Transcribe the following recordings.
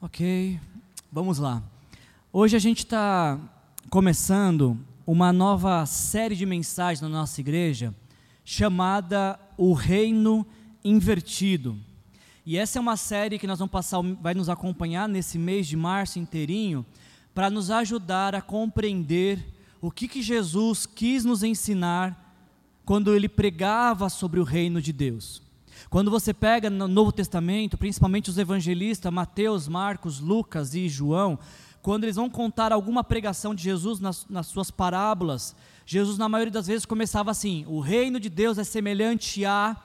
Ok, vamos lá. Hoje a gente está começando uma nova série de mensagens na nossa igreja chamada O Reino Invertido. E essa é uma série que nós vamos passar, vai nos acompanhar nesse mês de março inteirinho, para nos ajudar a compreender o que, que Jesus quis nos ensinar quando ele pregava sobre o reino de Deus. Quando você pega no Novo Testamento, principalmente os evangelistas, Mateus, Marcos, Lucas e João, quando eles vão contar alguma pregação de Jesus nas, nas suas parábolas, Jesus, na maioria das vezes, começava assim: o reino de Deus é semelhante a.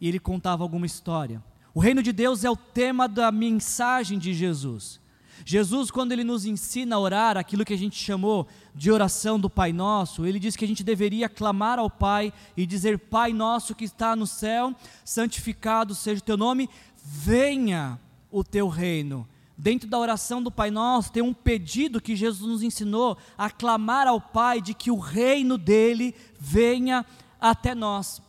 E ele contava alguma história. O reino de Deus é o tema da mensagem de Jesus. Jesus, quando ele nos ensina a orar, aquilo que a gente chamou de oração do Pai Nosso, ele diz que a gente deveria clamar ao Pai e dizer: Pai Nosso que está no céu, santificado seja o teu nome, venha o teu reino. Dentro da oração do Pai Nosso tem um pedido que Jesus nos ensinou a clamar ao Pai de que o reino dele venha até nós.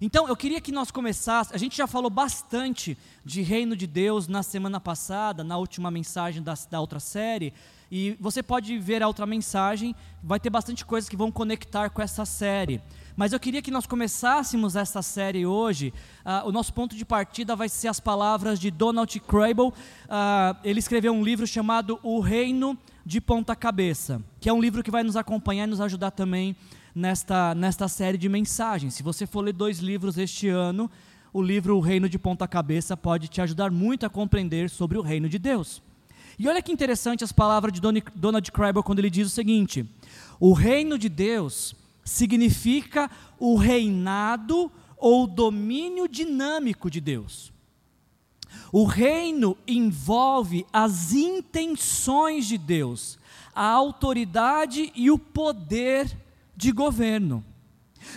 Então, eu queria que nós começássemos. A gente já falou bastante de reino de Deus na semana passada, na última mensagem da, da outra série. E você pode ver a outra mensagem, vai ter bastante coisas que vão conectar com essa série. Mas eu queria que nós começássemos essa série hoje. Uh, o nosso ponto de partida vai ser as palavras de Donald Crable. Uh, ele escreveu um livro chamado O Reino de Ponta Cabeça, que é um livro que vai nos acompanhar e nos ajudar também nesta, nesta série de mensagens. Se você for ler dois livros este ano, o livro O Reino de Ponta Cabeça pode te ajudar muito a compreender sobre o reino de Deus. E olha que interessante as palavras de Donald Krieber quando ele diz o seguinte: o reino de Deus significa o reinado ou domínio dinâmico de Deus. O reino envolve as intenções de Deus, a autoridade e o poder de governo.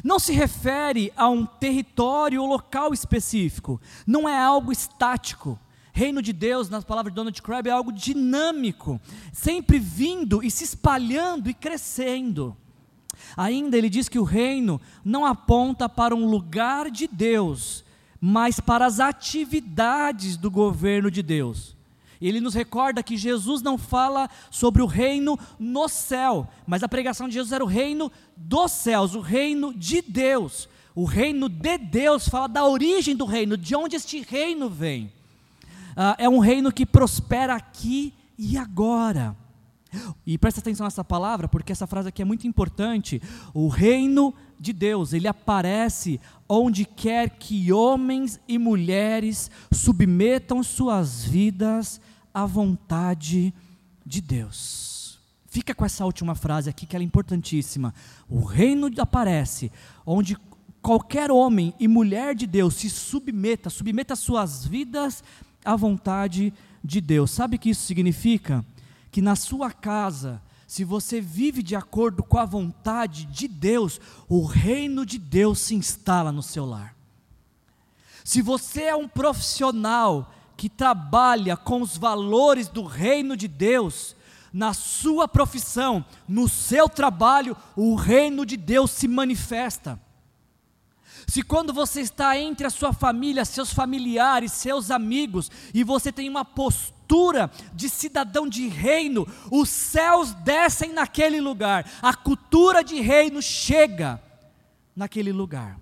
Não se refere a um território ou local específico, não é algo estático. Reino de Deus, nas palavras de Donald Crabb, é algo dinâmico, sempre vindo e se espalhando e crescendo. Ainda ele diz que o reino não aponta para um lugar de Deus, mas para as atividades do governo de Deus. Ele nos recorda que Jesus não fala sobre o reino no céu, mas a pregação de Jesus era o reino dos céus, o reino de Deus. O reino de Deus fala da origem do reino, de onde este reino vem. Ah, é um reino que prospera aqui e agora. E presta atenção nessa palavra, porque essa frase aqui é muito importante. O reino de Deus, ele aparece onde quer que homens e mulheres submetam suas vidas à vontade de Deus. Fica com essa última frase aqui que ela é importantíssima. O reino aparece onde qualquer homem e mulher de Deus se submeta, submeta suas vidas à vontade de Deus. Sabe o que isso significa? Que na sua casa, se você vive de acordo com a vontade de Deus, o reino de Deus se instala no seu lar. Se você é um profissional que trabalha com os valores do reino de Deus, na sua profissão, no seu trabalho, o reino de Deus se manifesta. Se quando você está entre a sua família, seus familiares, seus amigos, e você tem uma postura de cidadão de reino, os céus descem naquele lugar, a cultura de reino chega naquele lugar.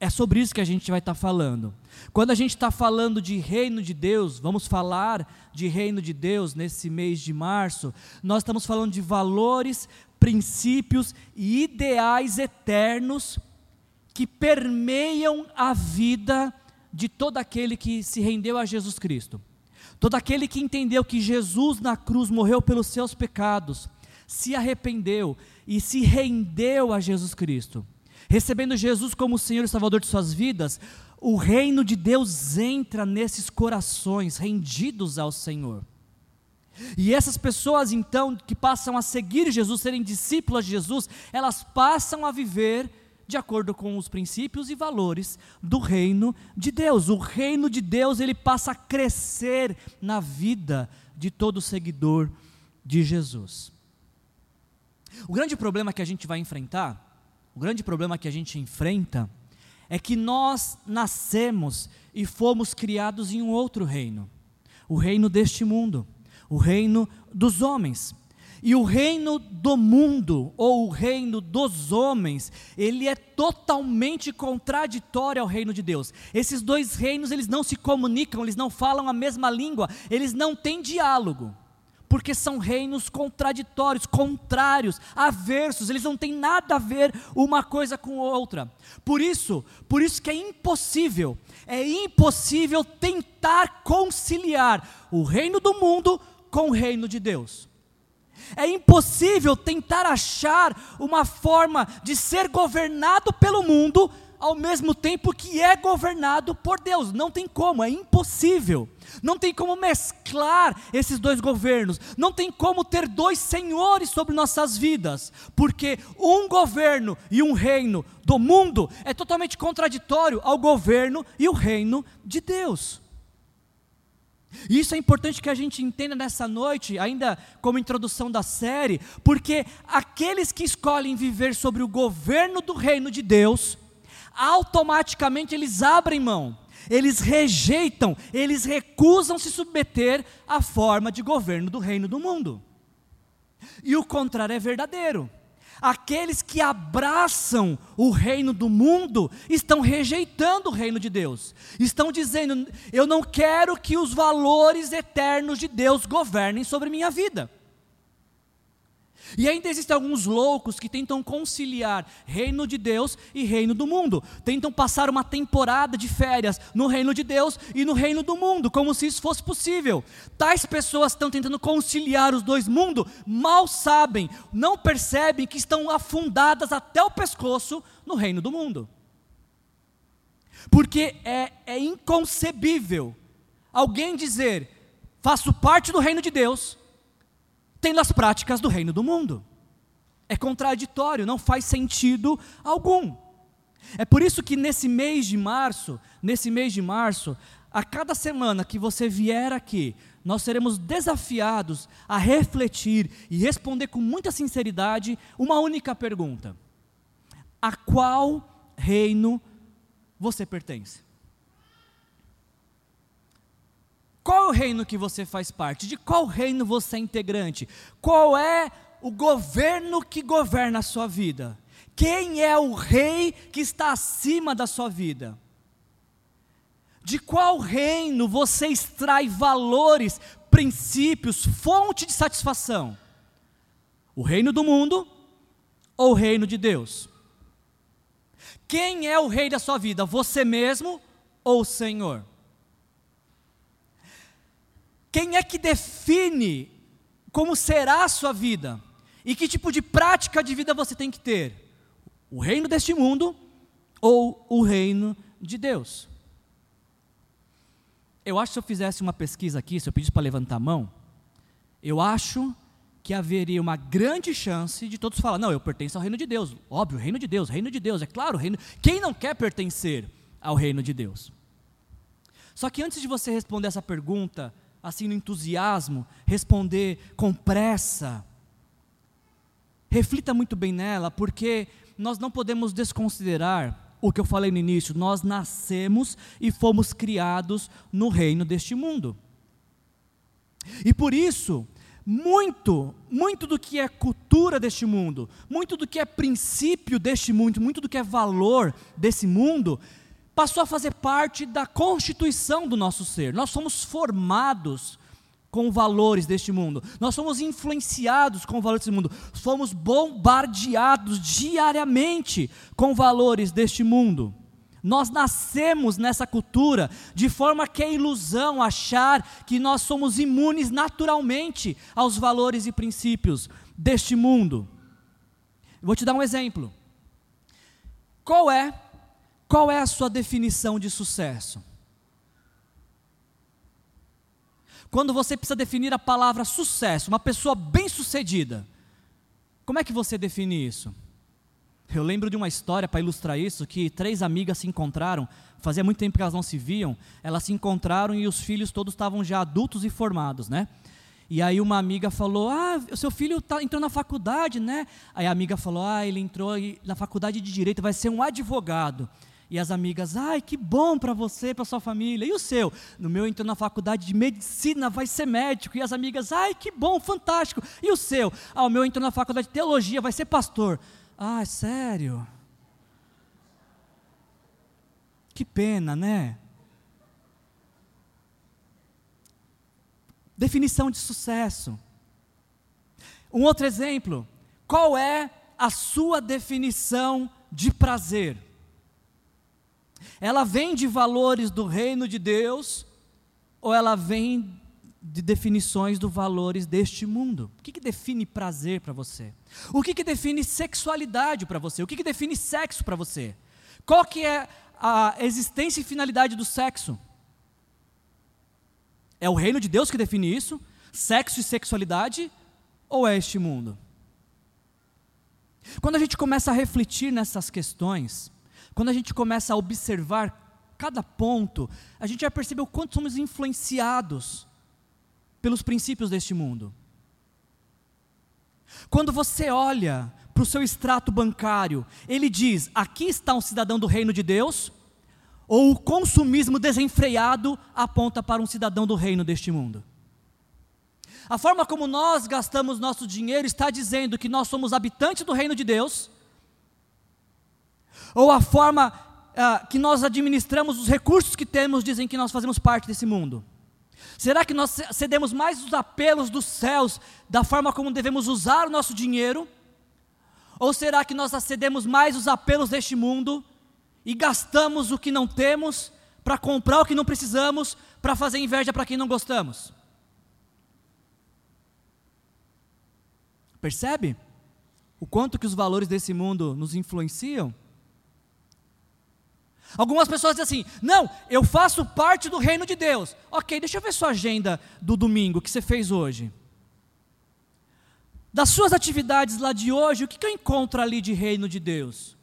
É sobre isso que a gente vai estar falando. Quando a gente está falando de reino de Deus, vamos falar de reino de Deus nesse mês de março, nós estamos falando de valores, princípios e ideais eternos que permeiam a vida de todo aquele que se rendeu a Jesus Cristo. Todo aquele que entendeu que Jesus na cruz morreu pelos seus pecados, se arrependeu e se rendeu a Jesus Cristo. Recebendo Jesus como Senhor e Salvador de suas vidas, o reino de Deus entra nesses corações rendidos ao Senhor. E essas pessoas então que passam a seguir Jesus, serem discípulas de Jesus, elas passam a viver de acordo com os princípios e valores do reino de Deus. O reino de Deus, ele passa a crescer na vida de todo seguidor de Jesus. O grande problema que a gente vai enfrentar, o grande problema que a gente enfrenta é que nós nascemos e fomos criados em um outro reino. o reino deste mundo, o reino dos homens. E o reino do mundo, ou o reino dos homens, ele é totalmente contraditório ao reino de Deus. Esses dois reinos, eles não se comunicam, eles não falam a mesma língua, eles não têm diálogo. Porque são reinos contraditórios, contrários, aversos, eles não têm nada a ver uma coisa com outra. Por isso, por isso que é impossível, é impossível tentar conciliar o reino do mundo com o reino de Deus. É impossível tentar achar uma forma de ser governado pelo mundo ao mesmo tempo que é governado por Deus. Não tem como, é impossível. Não tem como mesclar esses dois governos. Não tem como ter dois senhores sobre nossas vidas. Porque um governo e um reino do mundo é totalmente contraditório ao governo e o reino de Deus. Isso é importante que a gente entenda nessa noite, ainda como introdução da série, porque aqueles que escolhem viver sobre o governo do reino de Deus, automaticamente eles abrem mão, eles rejeitam, eles recusam se submeter à forma de governo do reino do mundo. E o contrário é verdadeiro aqueles que abraçam o reino do mundo estão rejeitando o reino de Deus, estão dizendo: eu não quero que os valores eternos de Deus governem sobre minha vida. E ainda existem alguns loucos que tentam conciliar reino de Deus e reino do mundo. Tentam passar uma temporada de férias no reino de Deus e no reino do mundo, como se isso fosse possível. Tais pessoas estão tentando conciliar os dois mundos, mal sabem, não percebem que estão afundadas até o pescoço no reino do mundo. Porque é, é inconcebível alguém dizer, faço parte do reino de Deus tendo as práticas do reino do mundo. É contraditório, não faz sentido algum. É por isso que nesse mês de março, nesse mês de março, a cada semana que você vier aqui, nós seremos desafiados a refletir e responder com muita sinceridade uma única pergunta: A qual reino você pertence? Qual o reino que você faz parte? De qual reino você é integrante? Qual é o governo que governa a sua vida? Quem é o rei que está acima da sua vida? De qual reino você extrai valores, princípios, fonte de satisfação? O reino do mundo ou o reino de Deus? Quem é o rei da sua vida? Você mesmo ou o Senhor? Quem é que define como será a sua vida? E que tipo de prática de vida você tem que ter? O reino deste mundo ou o reino de Deus? Eu acho que se eu fizesse uma pesquisa aqui, se eu pedisse para levantar a mão, eu acho que haveria uma grande chance de todos falar: não, eu pertenço ao reino de Deus. Óbvio, reino de Deus, reino de Deus, é claro, reino. Quem não quer pertencer ao reino de Deus? Só que antes de você responder essa pergunta, assim no entusiasmo, responder com pressa. Reflita muito bem nela, porque nós não podemos desconsiderar o que eu falei no início, nós nascemos e fomos criados no reino deste mundo. E por isso, muito, muito do que é cultura deste mundo, muito do que é princípio deste mundo, muito do que é valor desse mundo, passou a fazer parte da constituição do nosso ser. Nós somos formados com valores deste mundo. Nós somos influenciados com valores deste mundo. Fomos bombardeados diariamente com valores deste mundo. Nós nascemos nessa cultura de forma que é ilusão achar que nós somos imunes naturalmente aos valores e princípios deste mundo. Vou te dar um exemplo. Qual é qual é a sua definição de sucesso? Quando você precisa definir a palavra sucesso, uma pessoa bem-sucedida, como é que você define isso? Eu lembro de uma história para ilustrar isso, que três amigas se encontraram, fazia muito tempo que elas não se viam, elas se encontraram e os filhos todos estavam já adultos e formados, né? E aí uma amiga falou: Ah, o seu filho tá, entrou na faculdade, né? Aí a amiga falou: Ah, ele entrou na faculdade de direito, vai ser um advogado. E as amigas, ai, que bom para você, para sua família. E o seu? No meu entrou na faculdade de medicina, vai ser médico. E as amigas, ai, que bom, fantástico. E o seu? Ah, o meu entrou na faculdade de teologia, vai ser pastor. Ah, sério? Que pena, né? Definição de sucesso. Um outro exemplo. Qual é a sua definição de prazer? Ela vem de valores do reino de Deus ou ela vem de definições dos valores deste mundo? O que, que define prazer para você? O que, que define sexualidade para você? O que, que define sexo para você? Qual que é a existência e finalidade do sexo? É o reino de Deus que define isso? Sexo e sexualidade? Ou é este mundo? Quando a gente começa a refletir nessas questões, quando a gente começa a observar cada ponto, a gente vai perceber o quanto somos influenciados pelos princípios deste mundo. Quando você olha para o seu extrato bancário, ele diz: aqui está um cidadão do reino de Deus, ou o consumismo desenfreado aponta para um cidadão do reino deste mundo? A forma como nós gastamos nosso dinheiro está dizendo que nós somos habitantes do reino de Deus, ou a forma ah, que nós administramos os recursos que temos dizem que nós fazemos parte desse mundo? Será que nós cedemos mais os apelos dos céus da forma como devemos usar o nosso dinheiro? Ou será que nós acedemos mais os apelos deste mundo e gastamos o que não temos para comprar o que não precisamos, para fazer inveja para quem não gostamos? Percebe? O quanto que os valores desse mundo nos influenciam? Algumas pessoas dizem assim: não, eu faço parte do reino de Deus. Ok, deixa eu ver sua agenda do domingo que você fez hoje. Das suas atividades lá de hoje, o que, que eu encontro ali de reino de Deus?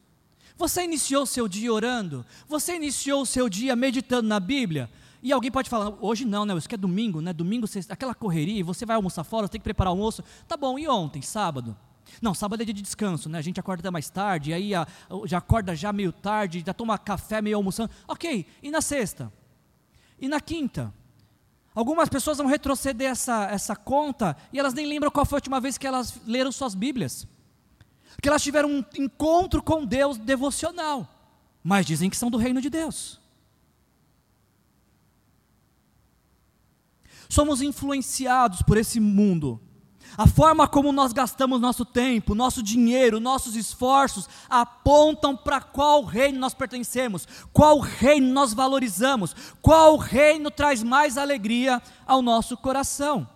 Você iniciou seu dia orando? Você iniciou o seu dia meditando na Bíblia? E alguém pode falar, hoje não, né? Isso que é domingo, né? Domingo, aquela correria, você vai almoçar fora, você tem que preparar o almoço. Tá bom, e ontem, sábado? Não, sábado é dia de descanso, né? A gente acorda mais tarde, aí já acorda já meio tarde, já toma café meio almoçando. Ok, e na sexta? E na quinta? Algumas pessoas vão retroceder essa, essa conta e elas nem lembram qual foi a última vez que elas leram suas Bíblias que elas tiveram um encontro com Deus devocional, mas dizem que são do reino de Deus. Somos influenciados por esse mundo. A forma como nós gastamos nosso tempo, nosso dinheiro, nossos esforços apontam para qual reino nós pertencemos, qual reino nós valorizamos, qual reino traz mais alegria ao nosso coração.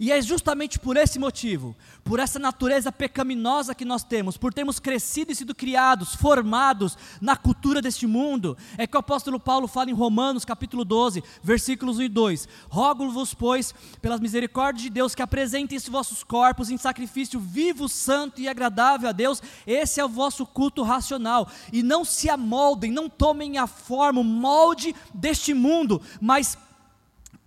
E é justamente por esse motivo, por essa natureza pecaminosa que nós temos, por termos crescido e sido criados, formados na cultura deste mundo, é que o apóstolo Paulo fala em Romanos capítulo 12, versículos 1 e 2: Rogo-vos, pois, pelas misericórdias de Deus, que apresentem esses vossos corpos em sacrifício vivo, santo e agradável a Deus, esse é o vosso culto racional, e não se amoldem, não tomem a forma, o molde deste mundo, mas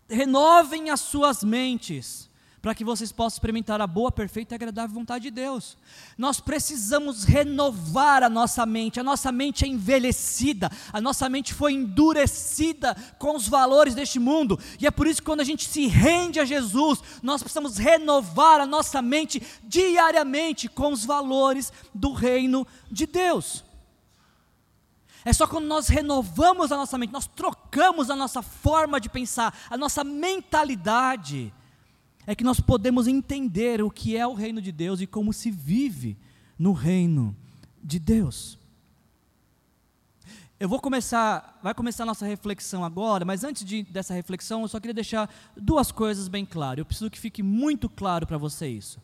renovem as suas mentes para que vocês possam experimentar a boa, perfeita e agradável vontade de Deus. Nós precisamos renovar a nossa mente, a nossa mente é envelhecida, a nossa mente foi endurecida com os valores deste mundo, e é por isso que quando a gente se rende a Jesus, nós precisamos renovar a nossa mente diariamente com os valores do reino de Deus. É só quando nós renovamos a nossa mente, nós trocamos a nossa forma de pensar, a nossa mentalidade, é que nós podemos entender o que é o reino de Deus e como se vive no reino de Deus. Eu vou começar, vai começar a nossa reflexão agora, mas antes de, dessa reflexão, eu só queria deixar duas coisas bem claras. Eu preciso que fique muito claro para você isso.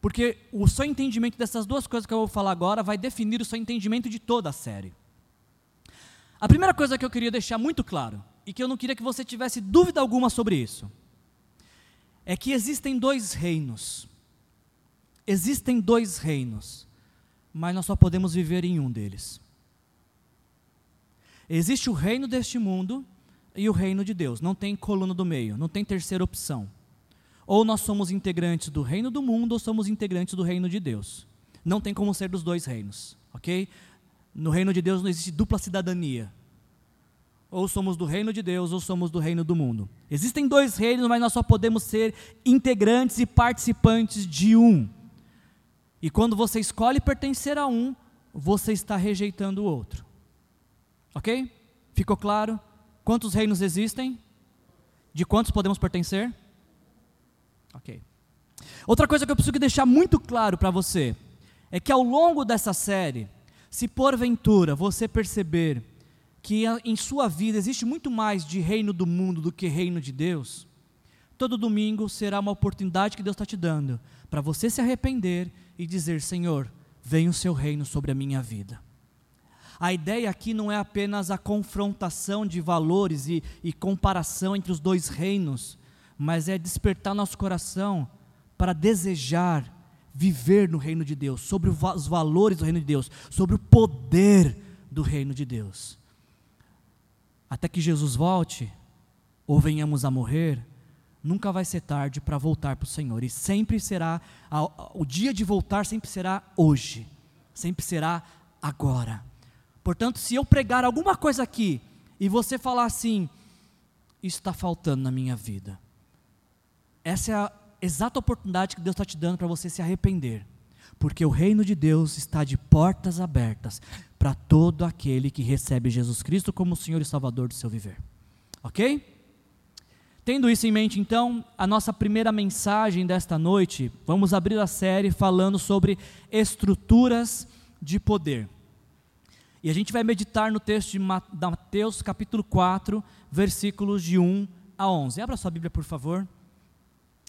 Porque o seu entendimento dessas duas coisas que eu vou falar agora vai definir o seu entendimento de toda a série. A primeira coisa que eu queria deixar muito claro, e que eu não queria que você tivesse dúvida alguma sobre isso, é que existem dois reinos. Existem dois reinos, mas nós só podemos viver em um deles. Existe o reino deste mundo e o reino de Deus, não tem coluna do meio, não tem terceira opção. Ou nós somos integrantes do reino do mundo ou somos integrantes do reino de Deus. Não tem como ser dos dois reinos, ok? No reino de Deus não existe dupla cidadania. Ou somos do reino de Deus ou somos do reino do mundo. Existem dois reinos, mas nós só podemos ser integrantes e participantes de um. E quando você escolhe pertencer a um, você está rejeitando o outro. Ok? Ficou claro? Quantos reinos existem? De quantos podemos pertencer? Ok. Outra coisa que eu preciso deixar muito claro para você é que ao longo dessa série, se porventura você perceber que em sua vida existe muito mais de reino do mundo do que reino de Deus, todo domingo será uma oportunidade que Deus está te dando para você se arrepender e dizer: Senhor, venha o seu reino sobre a minha vida. A ideia aqui não é apenas a confrontação de valores e, e comparação entre os dois reinos, mas é despertar nosso coração para desejar viver no reino de Deus, sobre os valores do reino de Deus, sobre o poder do reino de Deus. Até que Jesus volte, ou venhamos a morrer, nunca vai ser tarde para voltar para o Senhor, e sempre será, o dia de voltar sempre será hoje, sempre será agora. Portanto, se eu pregar alguma coisa aqui, e você falar assim, isso está faltando na minha vida, essa é a exata oportunidade que Deus está te dando para você se arrepender, porque o reino de Deus está de portas abertas para todo aquele que recebe Jesus Cristo como Senhor e Salvador do seu viver. Ok? Tendo isso em mente, então, a nossa primeira mensagem desta noite, vamos abrir a série falando sobre estruturas de poder. E a gente vai meditar no texto de Mateus, capítulo 4, versículos de 1 a 11. Abra sua Bíblia, por favor.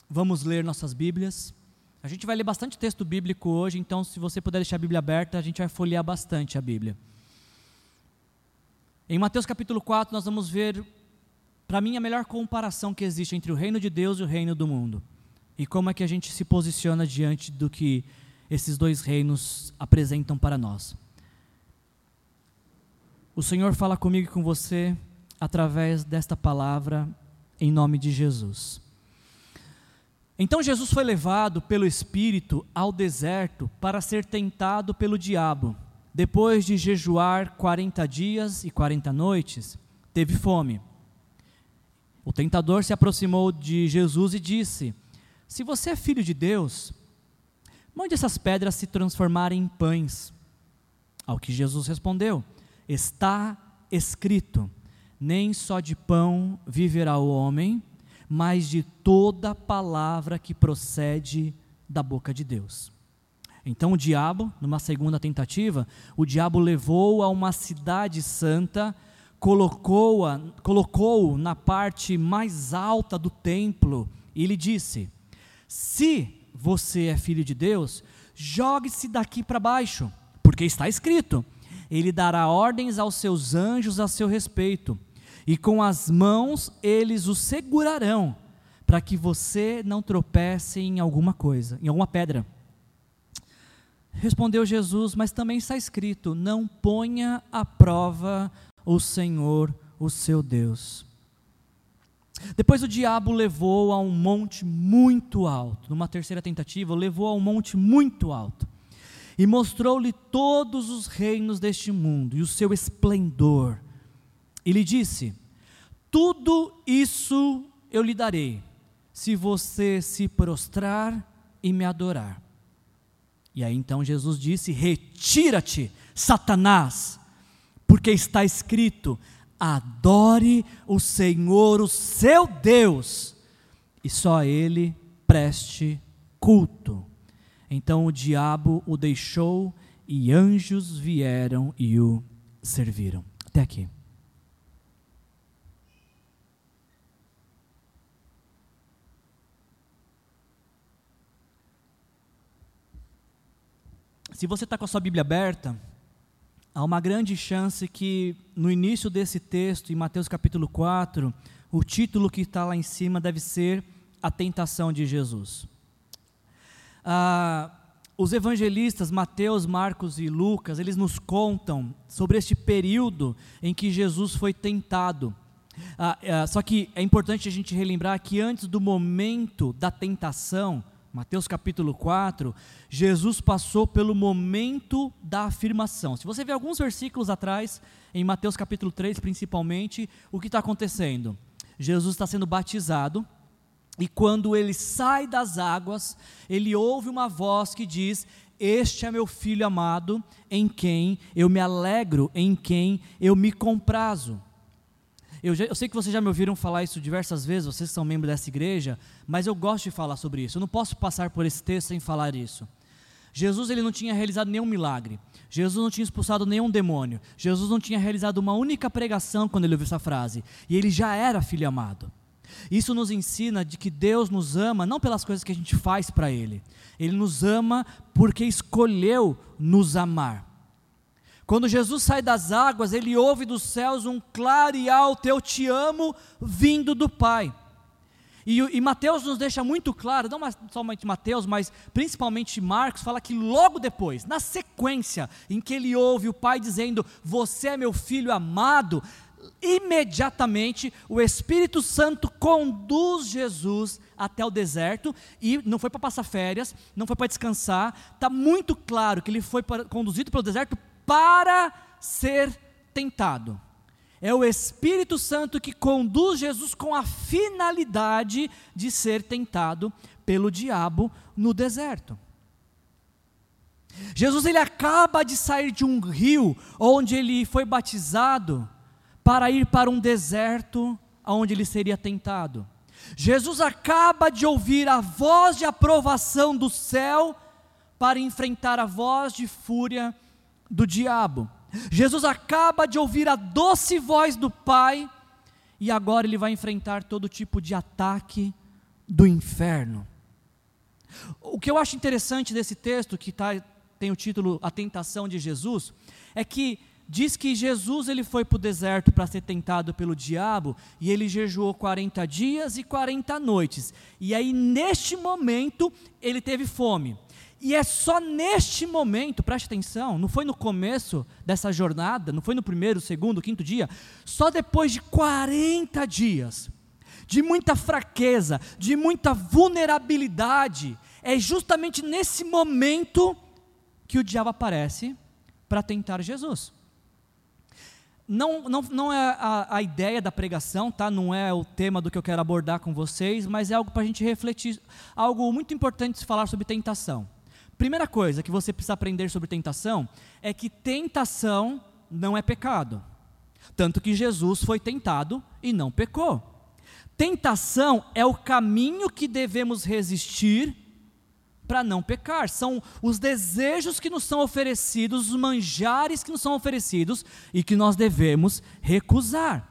Vamos ler nossas Bíblias. A gente vai ler bastante texto bíblico hoje, então se você puder deixar a Bíblia aberta, a gente vai folhear bastante a Bíblia. Em Mateus capítulo 4, nós vamos ver, para mim, a melhor comparação que existe entre o reino de Deus e o reino do mundo. E como é que a gente se posiciona diante do que esses dois reinos apresentam para nós. O Senhor fala comigo e com você através desta palavra, em nome de Jesus. Então Jesus foi levado pelo Espírito ao deserto para ser tentado pelo diabo. Depois de jejuar 40 dias e 40 noites, teve fome. O tentador se aproximou de Jesus e disse: Se você é filho de Deus, mande essas pedras se transformarem em pães. Ao que Jesus respondeu: Está escrito: Nem só de pão viverá o homem, mas de toda palavra que procede da boca de Deus. Então o diabo, numa segunda tentativa, o diabo levou a uma cidade santa, colocou-a, colocou na parte mais alta do templo e lhe disse: Se você é filho de Deus, jogue-se daqui para baixo, porque está escrito: Ele dará ordens aos seus anjos a seu respeito e com as mãos eles o segurarão, para que você não tropece em alguma coisa, em alguma pedra. Respondeu Jesus, mas também está escrito: não ponha à prova o Senhor, o seu Deus. Depois o diabo levou a um monte muito alto, numa terceira tentativa, levou a um monte muito alto, e mostrou-lhe todos os reinos deste mundo e o seu esplendor e lhe disse: Tudo isso eu lhe darei, se você se prostrar e me adorar. E aí então Jesus disse: Retira-te, Satanás, porque está escrito: Adore o Senhor, o seu Deus, e só a Ele preste culto. Então o diabo o deixou e anjos vieram e o serviram. Até aqui. Se você está com a sua Bíblia aberta, há uma grande chance que no início desse texto, em Mateus capítulo 4, o título que está lá em cima deve ser A Tentação de Jesus. Ah, os evangelistas Mateus, Marcos e Lucas, eles nos contam sobre este período em que Jesus foi tentado. Ah, ah, só que é importante a gente relembrar que antes do momento da tentação, Mateus capítulo 4, Jesus passou pelo momento da afirmação. Se você ver alguns versículos atrás, em Mateus capítulo 3 principalmente, o que está acontecendo? Jesus está sendo batizado, e quando ele sai das águas, ele ouve uma voz que diz: Este é meu filho amado, em quem eu me alegro, em quem eu me comprazo. Eu, já, eu, sei que vocês já me ouviram falar isso diversas vezes, vocês são membros dessa igreja, mas eu gosto de falar sobre isso. Eu não posso passar por esse texto sem falar isso. Jesus ele não tinha realizado nenhum milagre. Jesus não tinha expulsado nenhum demônio. Jesus não tinha realizado uma única pregação quando ele ouviu essa frase. E ele já era filho amado. Isso nos ensina de que Deus nos ama não pelas coisas que a gente faz para Ele, Ele nos ama porque escolheu nos amar. Quando Jesus sai das águas, ele ouve dos céus um claro e alto eu te amo vindo do Pai. E, e Mateus nos deixa muito claro, não somente Mateus, mas principalmente Marcos, fala que logo depois, na sequência em que ele ouve o Pai dizendo: Você é meu filho amado, imediatamente o Espírito Santo conduz Jesus até o deserto e não foi para passar férias, não foi para descansar, está muito claro que ele foi conduzido pelo deserto para ser tentado. É o Espírito Santo que conduz Jesus com a finalidade de ser tentado pelo diabo no deserto. Jesus ele acaba de sair de um rio onde ele foi batizado para ir para um deserto onde ele seria tentado. Jesus acaba de ouvir a voz de aprovação do céu para enfrentar a voz de fúria do diabo. Jesus acaba de ouvir a doce voz do Pai e agora ele vai enfrentar todo tipo de ataque do inferno. O que eu acho interessante desse texto, que tá, tem o título A Tentação de Jesus, é que diz que Jesus ele foi para o deserto para ser tentado pelo diabo e ele jejuou 40 dias e 40 noites. E aí, neste momento, ele teve fome. E é só neste momento, preste atenção, não foi no começo dessa jornada, não foi no primeiro, segundo, quinto dia, só depois de 40 dias, de muita fraqueza, de muita vulnerabilidade, é justamente nesse momento que o diabo aparece para tentar Jesus. Não, não, não é a, a, ideia da pregação, tá? não é o tema do que eu quero abordar com vocês, mas é algo para a gente refletir, algo muito importante se falar sobre tentação. Primeira coisa que você precisa aprender sobre tentação é que tentação não é pecado. Tanto que Jesus foi tentado e não pecou. Tentação é o caminho que devemos resistir para não pecar. São os desejos que nos são oferecidos, os manjares que nos são oferecidos e que nós devemos recusar.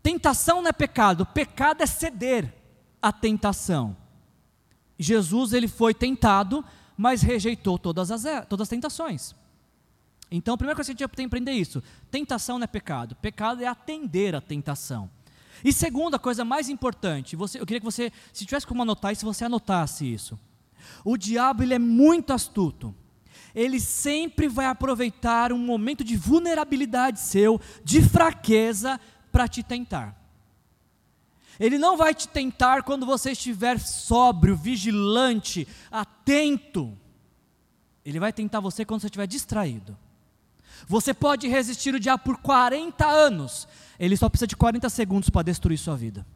Tentação não é pecado, pecado é ceder à tentação. Jesus ele foi tentado, mas rejeitou todas as, todas as tentações. Então, a primeira coisa que a gente tem que aprender é isso: tentação não é pecado, pecado é atender a tentação. E segunda coisa mais importante, você, eu queria que você, se tivesse como anotar isso, você anotasse isso. O diabo ele é muito astuto. Ele sempre vai aproveitar um momento de vulnerabilidade seu, de fraqueza, para te tentar. Ele não vai te tentar quando você estiver sóbrio, vigilante, atento. Ele vai tentar você quando você estiver distraído. Você pode resistir o diabo por 40 anos, ele só precisa de 40 segundos para destruir sua vida.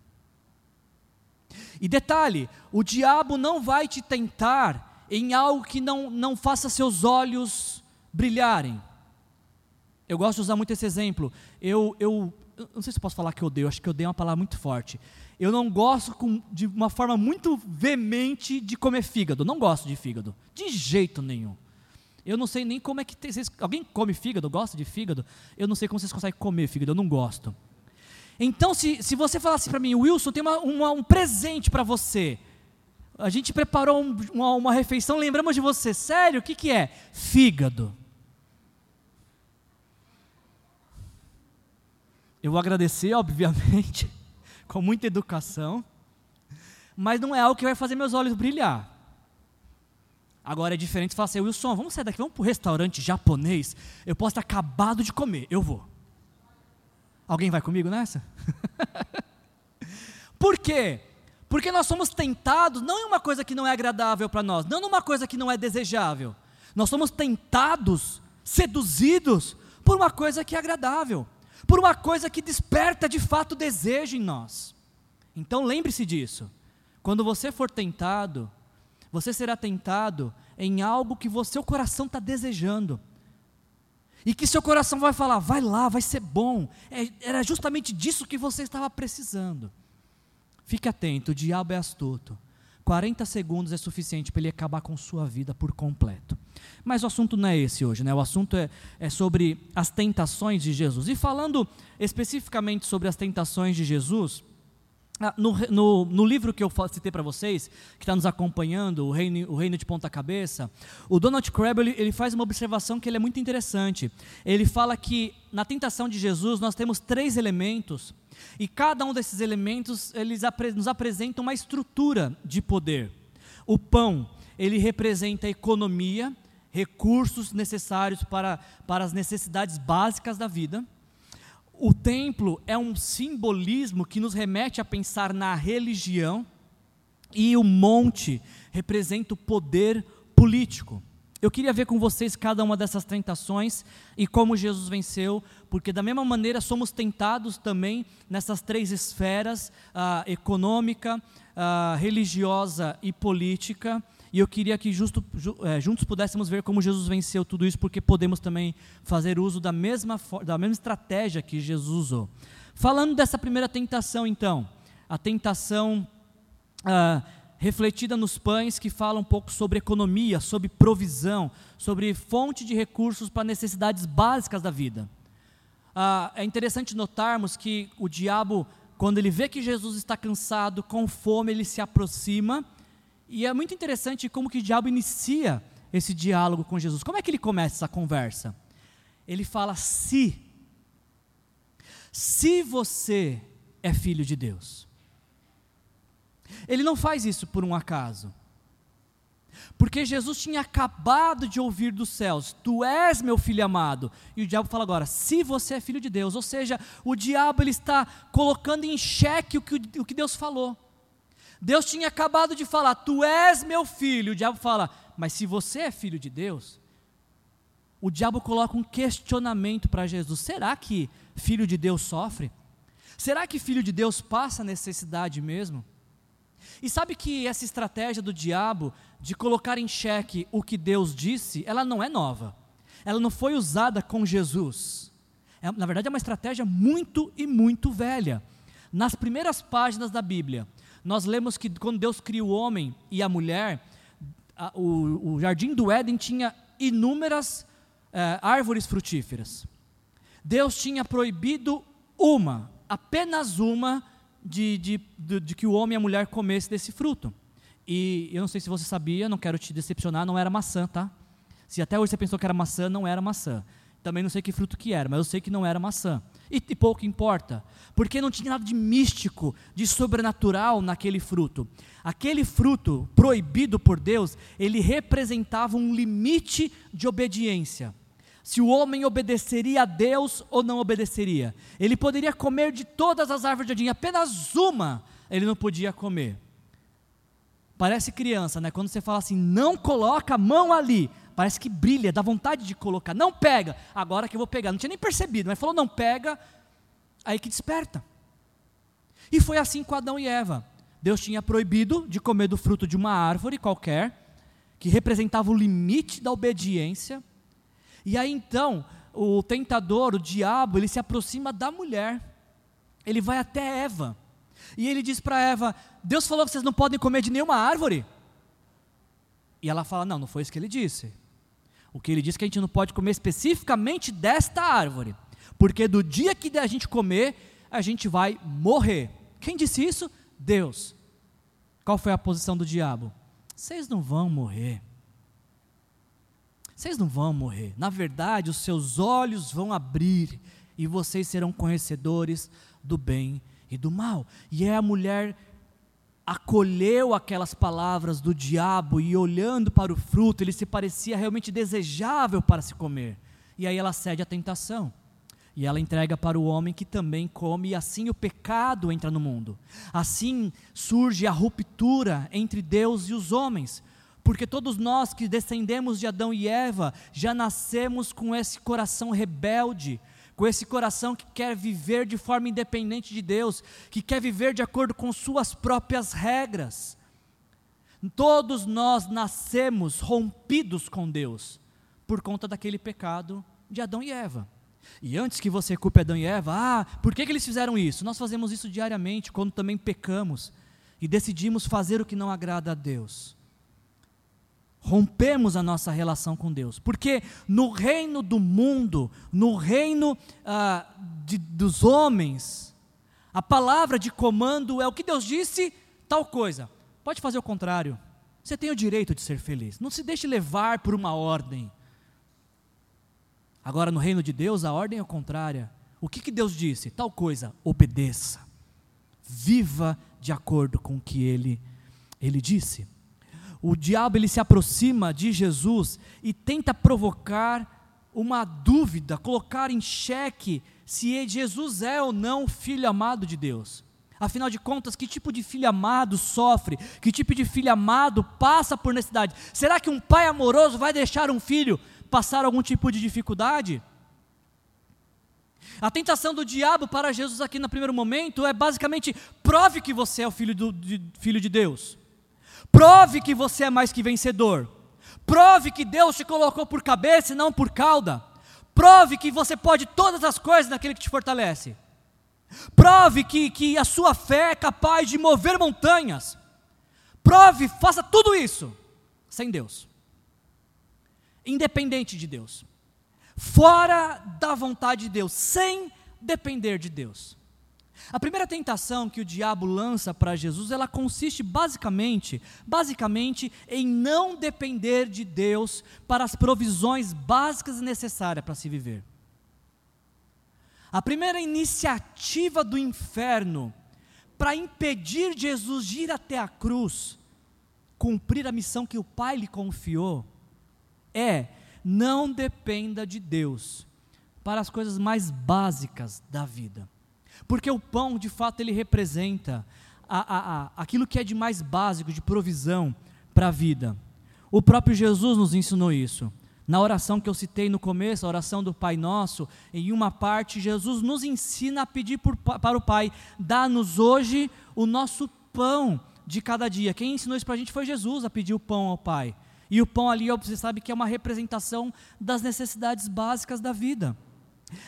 E detalhe: o diabo não vai te tentar em algo que não, não faça seus olhos brilharem. Eu gosto de usar muito esse exemplo. Eu, eu não sei se posso falar que odeio, acho que odeio uma palavra muito forte. Eu não gosto com, de uma forma muito veemente de comer fígado. Não gosto de fígado, de jeito nenhum. Eu não sei nem como é que tem, vocês, alguém come fígado, gosta de fígado? Eu não sei como vocês conseguem comer fígado, eu não gosto. Então, se, se você falasse para mim, Wilson, tem uma, uma, um presente para você. A gente preparou um, uma, uma refeição, lembramos de você. Sério, o que, que é? Fígado. Eu vou agradecer, obviamente, com muita educação, mas não é algo que vai fazer meus olhos brilhar. Agora é diferente falar assim, Wilson, vamos sair daqui, vamos para o restaurante japonês. Eu posso ter acabado de comer, eu vou. Alguém vai comigo nessa? Por quê? Porque nós somos tentados não em uma coisa que não é agradável para nós, não numa coisa que não é desejável. Nós somos tentados, seduzidos por uma coisa que é agradável, por uma coisa que desperta de fato desejo em nós. Então lembre-se disso. Quando você for tentado, você será tentado em algo que o seu coração está desejando. E que seu coração vai falar, vai lá, vai ser bom. É, era justamente disso que você estava precisando. Fique atento, o diabo é astuto. 40 segundos é suficiente para ele acabar com sua vida por completo. Mas o assunto não é esse hoje, né? O assunto é, é sobre as tentações de Jesus. E falando especificamente sobre as tentações de Jesus, no, no, no, livro que eu citei para vocês, que está nos acompanhando, o Reino, o Reino de Ponta Cabeça, o Donald Crabb ele, ele, faz uma observação que ele é muito interessante. Ele fala que na tentação de Jesus nós temos três elementos e cada um desses elementos eles apre, nos apresentam uma estrutura de poder. O pão ele representa a economia, recursos necessários para, para as necessidades básicas da vida o templo é um simbolismo que nos remete a pensar na religião, e o monte representa o poder político. Eu queria ver com vocês cada uma dessas tentações e como Jesus venceu, porque da mesma maneira somos tentados também nessas três esferas: ah, econômica, ah, religiosa e política. E eu queria que justo, é, juntos pudéssemos ver como Jesus venceu tudo isso, porque podemos também fazer uso da mesma, da mesma estratégia que Jesus usou. Falando dessa primeira tentação, então, a tentação ah, refletida nos pães, que fala um pouco sobre economia, sobre provisão, sobre fonte de recursos para necessidades básicas da vida. Ah, é interessante notarmos que o diabo, quando ele vê que Jesus está cansado, com fome, ele se aproxima e é muito interessante como que o diabo inicia esse diálogo com Jesus. Como é que ele começa essa conversa? Ele fala: se. Se você é filho de Deus. Ele não faz isso por um acaso. Porque Jesus tinha acabado de ouvir dos céus: Tu és meu filho amado. E o diabo fala agora: Se você é filho de Deus. Ou seja, o diabo ele está colocando em xeque o que, o que Deus falou. Deus tinha acabado de falar: Tu és meu filho. O diabo fala: Mas se você é filho de Deus, o diabo coloca um questionamento para Jesus: Será que filho de Deus sofre? Será que filho de Deus passa necessidade mesmo? E sabe que essa estratégia do diabo de colocar em xeque o que Deus disse, ela não é nova. Ela não foi usada com Jesus. É, na verdade, é uma estratégia muito e muito velha. Nas primeiras páginas da Bíblia, nós lemos que quando Deus cria o homem e a mulher, a, o, o, jardim do Éden tinha inúmeras é, árvores frutíferas. Deus tinha proibido uma, apenas uma, de, de, de, de que o homem e a mulher comessem desse fruto. E eu não sei se você sabia, não quero te decepcionar, não era maçã, tá? Se até hoje você pensou que era maçã, não era maçã. Também não sei que fruto que era, mas eu sei que não era maçã. E, e, pouco importa, porque não tinha nada de místico, de sobrenatural naquele fruto. Aquele fruto proibido por Deus, ele representava um limite de obediência. Se o homem obedeceria a Deus ou não obedeceria. Ele poderia comer de todas as árvores do jardim, apenas uma ele não podia comer. Parece criança, né? Quando você fala assim, não coloca a mão ali, parece que brilha, dá vontade de colocar. Não pega, agora que eu vou pegar. Não tinha nem percebido, mas falou, não pega, aí que desperta. E foi assim com Adão e Eva. Deus tinha proibido de comer do fruto de uma árvore qualquer, que representava o limite da obediência. E aí então, o tentador, o diabo, ele se aproxima da mulher. Ele vai até Eva. E ele diz para Eva: Deus falou que vocês não podem comer de nenhuma árvore. E ela fala: Não, não foi isso que ele disse. O que ele diz que a gente não pode comer especificamente desta árvore, porque do dia que a gente comer, a gente vai morrer. Quem disse isso? Deus. Qual foi a posição do diabo? Vocês não vão morrer. Vocês não vão morrer. Na verdade, os seus olhos vão abrir e vocês serão conhecedores do bem e do mal. E é a mulher acolheu aquelas palavras do diabo e olhando para o fruto, ele se parecia realmente desejável para se comer. E aí ela cede à tentação. e ela entrega para o homem que também come, e assim o pecado entra no mundo. Assim surge a ruptura entre Deus e os homens, porque todos nós que descendemos de Adão e Eva já nascemos com esse coração rebelde, com esse coração que quer viver de forma independente de Deus, que quer viver de acordo com suas próprias regras. Todos nós nascemos rompidos com Deus por conta daquele pecado de Adão e Eva. E antes que você culpe Adão e Eva, ah, por que, que eles fizeram isso? Nós fazemos isso diariamente, quando também pecamos e decidimos fazer o que não agrada a Deus. Rompemos a nossa relação com Deus, porque no reino do mundo, no reino ah, de, dos homens, a palavra de comando é o que Deus disse, tal coisa. Pode fazer o contrário. Você tem o direito de ser feliz. Não se deixe levar por uma ordem. Agora, no reino de Deus, a ordem é contrária. O que, que Deus disse? Tal coisa, obedeça. Viva de acordo com o que ele, ele disse. O diabo ele se aproxima de Jesus e tenta provocar uma dúvida, colocar em xeque se Jesus é ou não filho amado de Deus. Afinal de contas, que tipo de filho amado sofre? Que tipo de filho amado passa por necessidade? Será que um pai amoroso vai deixar um filho passar algum tipo de dificuldade? A tentação do diabo para Jesus aqui no primeiro momento é basicamente: prove que você é o filho, do, de, filho de Deus, prove que você é mais que vencedor, prove que Deus te colocou por cabeça e não por cauda, prove que você pode todas as coisas naquele que te fortalece, prove que, que a sua fé é capaz de mover montanhas, prove, faça tudo isso sem Deus. Independente de Deus, fora da vontade de Deus, sem depender de Deus. A primeira tentação que o diabo lança para Jesus, ela consiste basicamente, basicamente em não depender de Deus para as provisões básicas necessárias para se viver. A primeira iniciativa do inferno para impedir Jesus de ir até a cruz, cumprir a missão que o Pai lhe confiou, é não dependa de Deus para as coisas mais básicas da vida. Porque o pão, de fato, ele representa a, a, a, aquilo que é de mais básico, de provisão para a vida. O próprio Jesus nos ensinou isso. Na oração que eu citei no começo, a oração do Pai Nosso, em uma parte, Jesus nos ensina a pedir por, para o Pai: dá-nos hoje o nosso pão de cada dia. Quem ensinou isso para a gente foi Jesus a pedir o pão ao Pai. E o pão ali, você sabe que é uma representação das necessidades básicas da vida.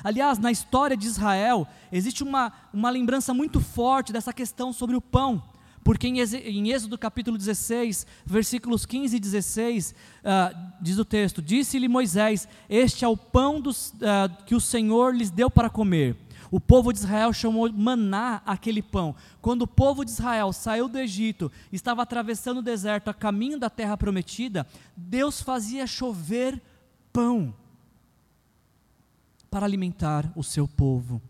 Aliás, na história de Israel, existe uma, uma lembrança muito forte dessa questão sobre o pão. Porque em, Êxodo capítulo 16, versículos 15 e 16, uh, ah, diz o texto: Disse-lhe Moisés: Este é o pão dos, uh, que o Senhor lhes deu para comer. O povo de Israel chamou maná aquele pão. Quando o povo de Israel saiu do Egito, estava atravessando o deserto a caminho da terra prometida, Deus fazia chover pão para alimentar o seu povo.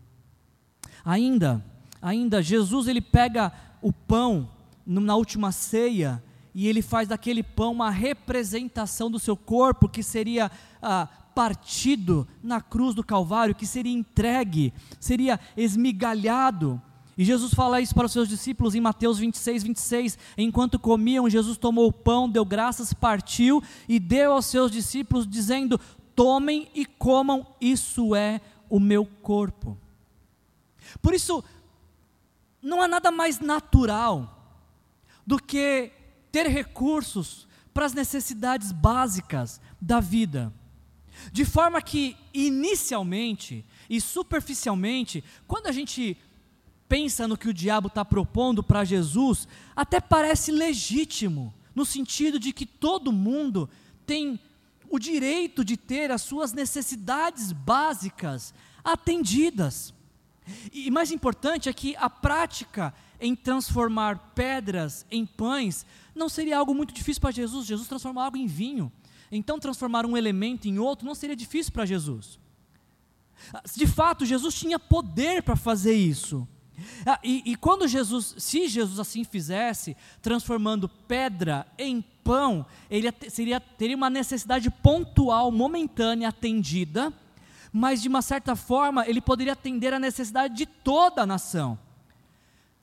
Ainda, ainda Jesus ele pega o pão na última ceia e ele faz daquele pão uma representação do seu corpo que seria ah, partido na cruz do Calvário, que seria entregue, seria esmigalhado. E Jesus fala isso para os seus discípulos em Mateus 26, 26. Enquanto comiam, Jesus tomou o pão, deu graças, partiu e deu aos seus discípulos, dizendo: Tomem e comam, isso é o meu corpo. Por isso, não há nada mais natural do que ter recursos para as necessidades básicas da vida. De forma que, inicialmente e superficialmente, quando a gente pensa no que o diabo está propondo para Jesus, até parece legítimo, no sentido de que todo mundo tem o direito de ter as suas necessidades básicas atendidas. E mais importante é que a prática em transformar pedras em pães não seria algo muito difícil para Jesus. Jesus transformou água em vinho. Então, transformar um elemento em outro não seria difícil para Jesus. De fato, Jesus tinha poder para fazer isso. Ah, e, e, quando Jesus, se Jesus assim fizesse, transformando pedra em pão, ele seria, teria uma necessidade pontual, momentânea, atendida, mas de uma certa forma ele poderia atender a necessidade de toda a nação.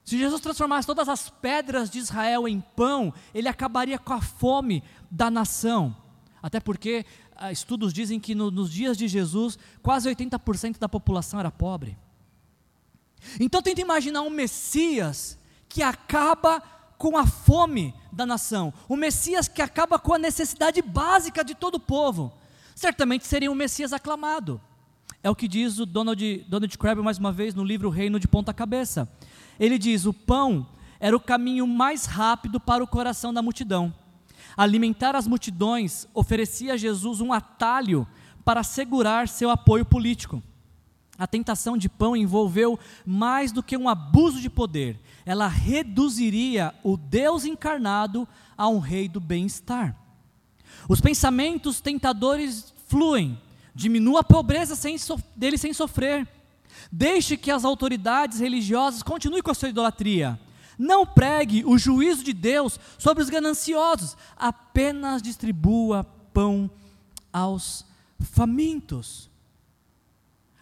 Se Jesus transformasse todas as pedras de Israel em pão, ele acabaria com a fome da nação. Até porque ah, estudos dizem que no, nos dias de Jesus, quase 80% da população era pobre. Então tenta imaginar um Messias que acaba com a fome da nação, o Messias que acaba com a necessidade básica de todo o povo. Certamente seria um Messias aclamado. É o que diz o Donald, Donald Crabbe mais uma vez no livro Reino de Ponta Cabeça. Ele diz: o pão era o caminho mais rápido para o coração da multidão. Alimentar as multidões oferecia a Jesus um atalho para assegurar seu apoio político. A tentação de pão envolveu mais do que um abuso de poder, ela reduziria o Deus encarnado a um rei do bem-estar. Os pensamentos tentadores fluem, diminua a pobreza sem dele sem sofrer. Deixe que as autoridades religiosas continuem com a sua idolatria. Não pregue o juízo de Deus sobre os gananciosos, apenas distribua pão aos famintos.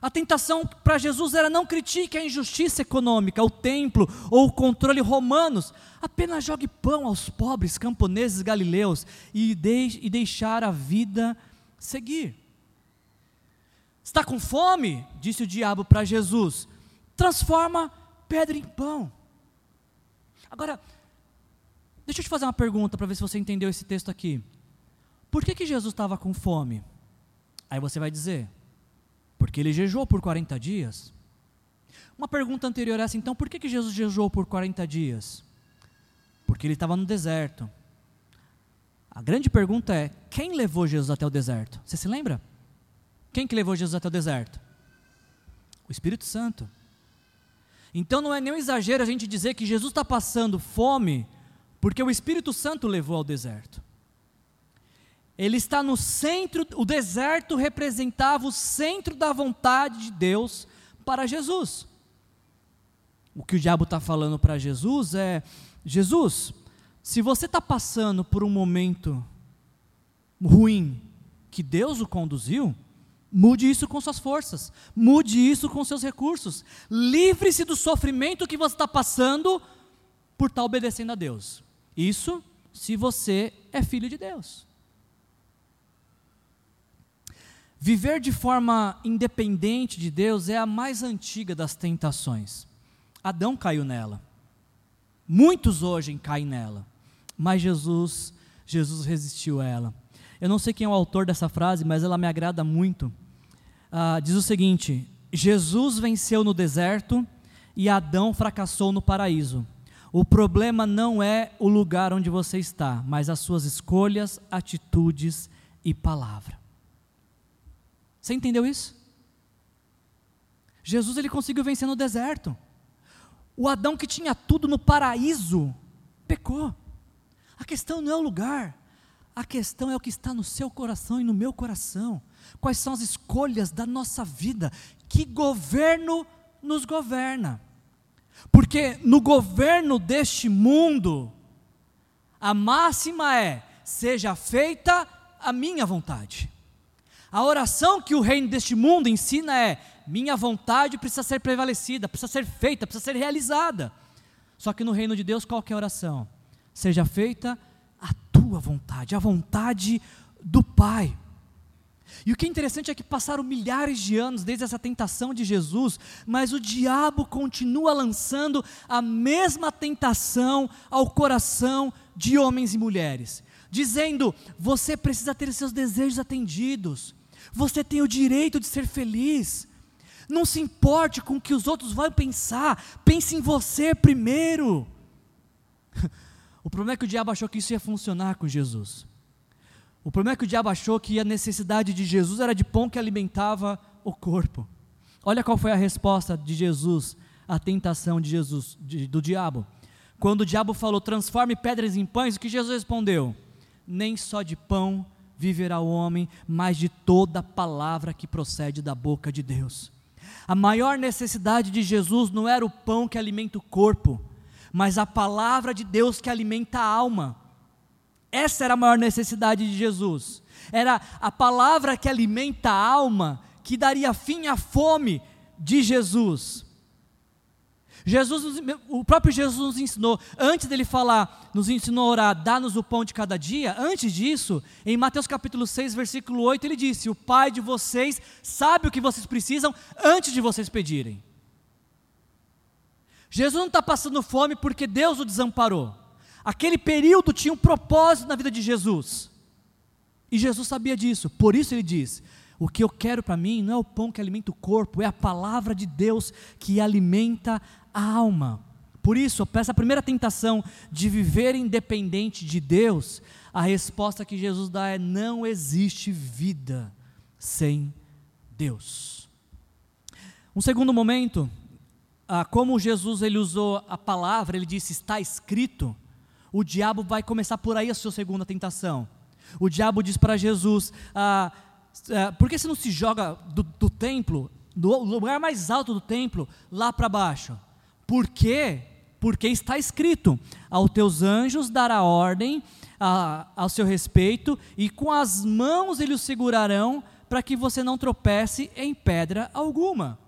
A tentação para Jesus era não critique a injustiça econômica, o templo ou o controle romanos, apenas jogue pão aos pobres camponeses galileus e, de, e deixar a vida seguir. Está com fome? Disse o diabo para Jesus. Transforma pedra em pão. Agora, deixa eu te fazer uma pergunta para ver se você entendeu esse texto aqui. Por que, que Jesus estava com fome? Aí você vai dizer, porque ele jejuou por 40 dias. Uma pergunta anterior é essa, então, por que, que Jesus jejuou por 40 dias? Porque ele estava no deserto. A grande pergunta é: quem levou Jesus até o deserto? Você se lembra? Quem que levou Jesus até o deserto? O Espírito Santo. Então não é nenhum exagero a gente dizer que Jesus está passando fome porque o Espírito Santo levou ao deserto. Ele está no centro, o deserto representava o centro da vontade de Deus para Jesus. O que o diabo está falando para Jesus é: Jesus, se você está passando por um momento ruim que Deus o conduziu, Mude isso com suas forças, mude isso com seus recursos. Livre-se do sofrimento que você está passando por estar tá obedecendo a Deus. Isso se você é filho de Deus. Viver de forma independente de Deus é a mais antiga das tentações. Adão caiu nela. Muitos hoje caem nela. Mas Jesus, Jesus resistiu a ela. Eu não sei quem é o autor dessa frase, mas ela me agrada muito. Ah, diz o seguinte: Jesus venceu no deserto e Adão fracassou no paraíso. O problema não é o lugar onde você está, mas as suas escolhas, atitudes e palavra. Você entendeu isso? Jesus ele conseguiu vencer no deserto. O Adão que tinha tudo no paraíso pecou. A questão não é o lugar, a questão é o que está no seu coração e no meu coração. Quais são as escolhas da nossa vida? Que governo nos governa? Porque no governo deste mundo, a máxima é: seja feita a minha vontade. A oração que o reino deste mundo ensina é: minha vontade precisa ser prevalecida, precisa ser feita, precisa ser realizada. Só que no reino de Deus, qual é a oração? Seja feita a tua vontade, a vontade do Pai. E o que é interessante é que passaram milhares de anos desde essa tentação de Jesus, mas o diabo continua lançando a mesma tentação ao coração de homens e mulheres, dizendo: você precisa ter seus desejos atendidos, você tem o direito de ser feliz. Não se importe com o que os outros vão pensar, pense em você primeiro. O problema é que o diabo achou que isso ia funcionar com Jesus. O problema é que o diabo achou que a necessidade de Jesus era de pão que alimentava o corpo. Olha qual foi a resposta de Jesus à tentação de Jesus, de, do diabo. Quando o diabo falou, transforme pedras em pães, o que Jesus respondeu? Nem só de pão viverá o homem, mas de toda palavra que procede da boca de Deus. A maior necessidade de Jesus não era o pão que alimenta o corpo, mas a palavra de Deus que alimenta a alma. Essa era a maior necessidade de Jesus. Era a palavra que alimenta a alma que daria fim à fome de Jesus. Jesus, o próprio Jesus nos ensinou, antes dele falar, nos ensinou a orar, dá-nos o pão de cada dia, antes disso, em Mateus capítulo 6, versículo 8, ele disse: O Pai de vocês sabe o que vocês precisam antes de vocês pedirem. Jesus não está passando fome porque Deus o desamparou. Aquele período tinha um propósito na vida de Jesus. E Jesus sabia disso, por isso ele diz: O que eu quero para mim não é o pão que alimenta o corpo, é a palavra de Deus que alimenta alma. Por isso, essa primeira tentação de viver independente de Deus, a resposta que Jesus dá é: não existe vida sem Deus. Um segundo momento, ah, como Jesus ele usou a palavra, ele disse está escrito, o diabo vai começar por aí a sua segunda tentação. O diabo diz para Jesus: ah, ah, por que você não se joga do, do templo, do lugar mais alto do templo, lá para baixo? Por quê? Porque está escrito: aos teus anjos dará ordem a, ao seu respeito, e com as mãos eles o segurarão, para que você não tropece em pedra alguma.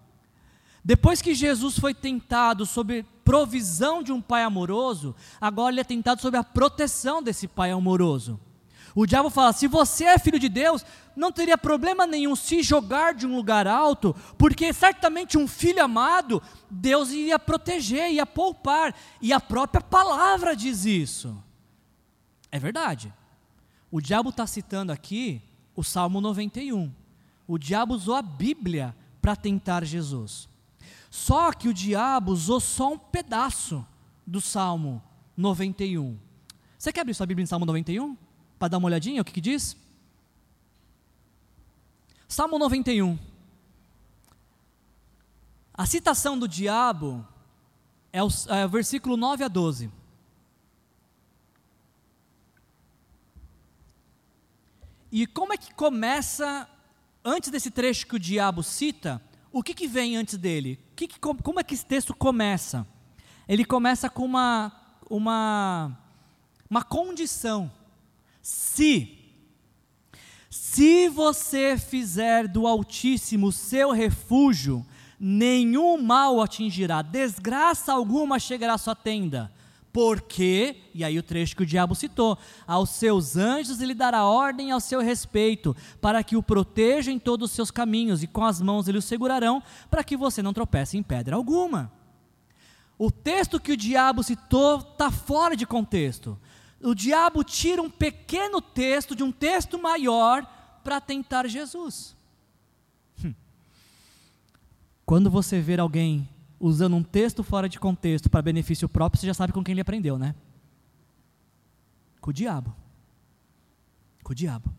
Depois que Jesus foi tentado sob provisão de um pai amoroso, agora ele é tentado sob a proteção desse pai amoroso. O diabo fala: se você é filho de Deus, não teria problema nenhum se jogar de um lugar alto, porque certamente um filho amado, Deus ia proteger, ia poupar, e a própria palavra diz isso. É verdade. O diabo está citando aqui o Salmo 91. O diabo usou a Bíblia para tentar Jesus. Só que o diabo usou só um pedaço do Salmo 91. Você quer abrir sua Bíblia em Salmo 91? Para dar uma olhadinha o que, que diz? Salmo 91. A citação do diabo é o, é o versículo 9 a 12. E como é que começa, antes desse trecho que o diabo cita, o que, que vem antes dele? Que que, como é que esse texto começa? Ele começa com uma, uma, uma condição. Se, se você fizer do Altíssimo seu refúgio, nenhum mal atingirá, desgraça alguma chegará à sua tenda. Porque, e aí o trecho que o diabo citou, aos seus anjos ele dará ordem ao seu respeito, para que o protejam em todos os seus caminhos, e com as mãos ele o segurarão, para que você não tropece em pedra alguma. O texto que o diabo citou está fora de contexto o diabo tira um pequeno texto de um texto maior para tentar Jesus. Hum. Quando você ver alguém usando um texto fora de contexto para benefício próprio, você já sabe com quem ele aprendeu, né? Com o diabo. Com o diabo.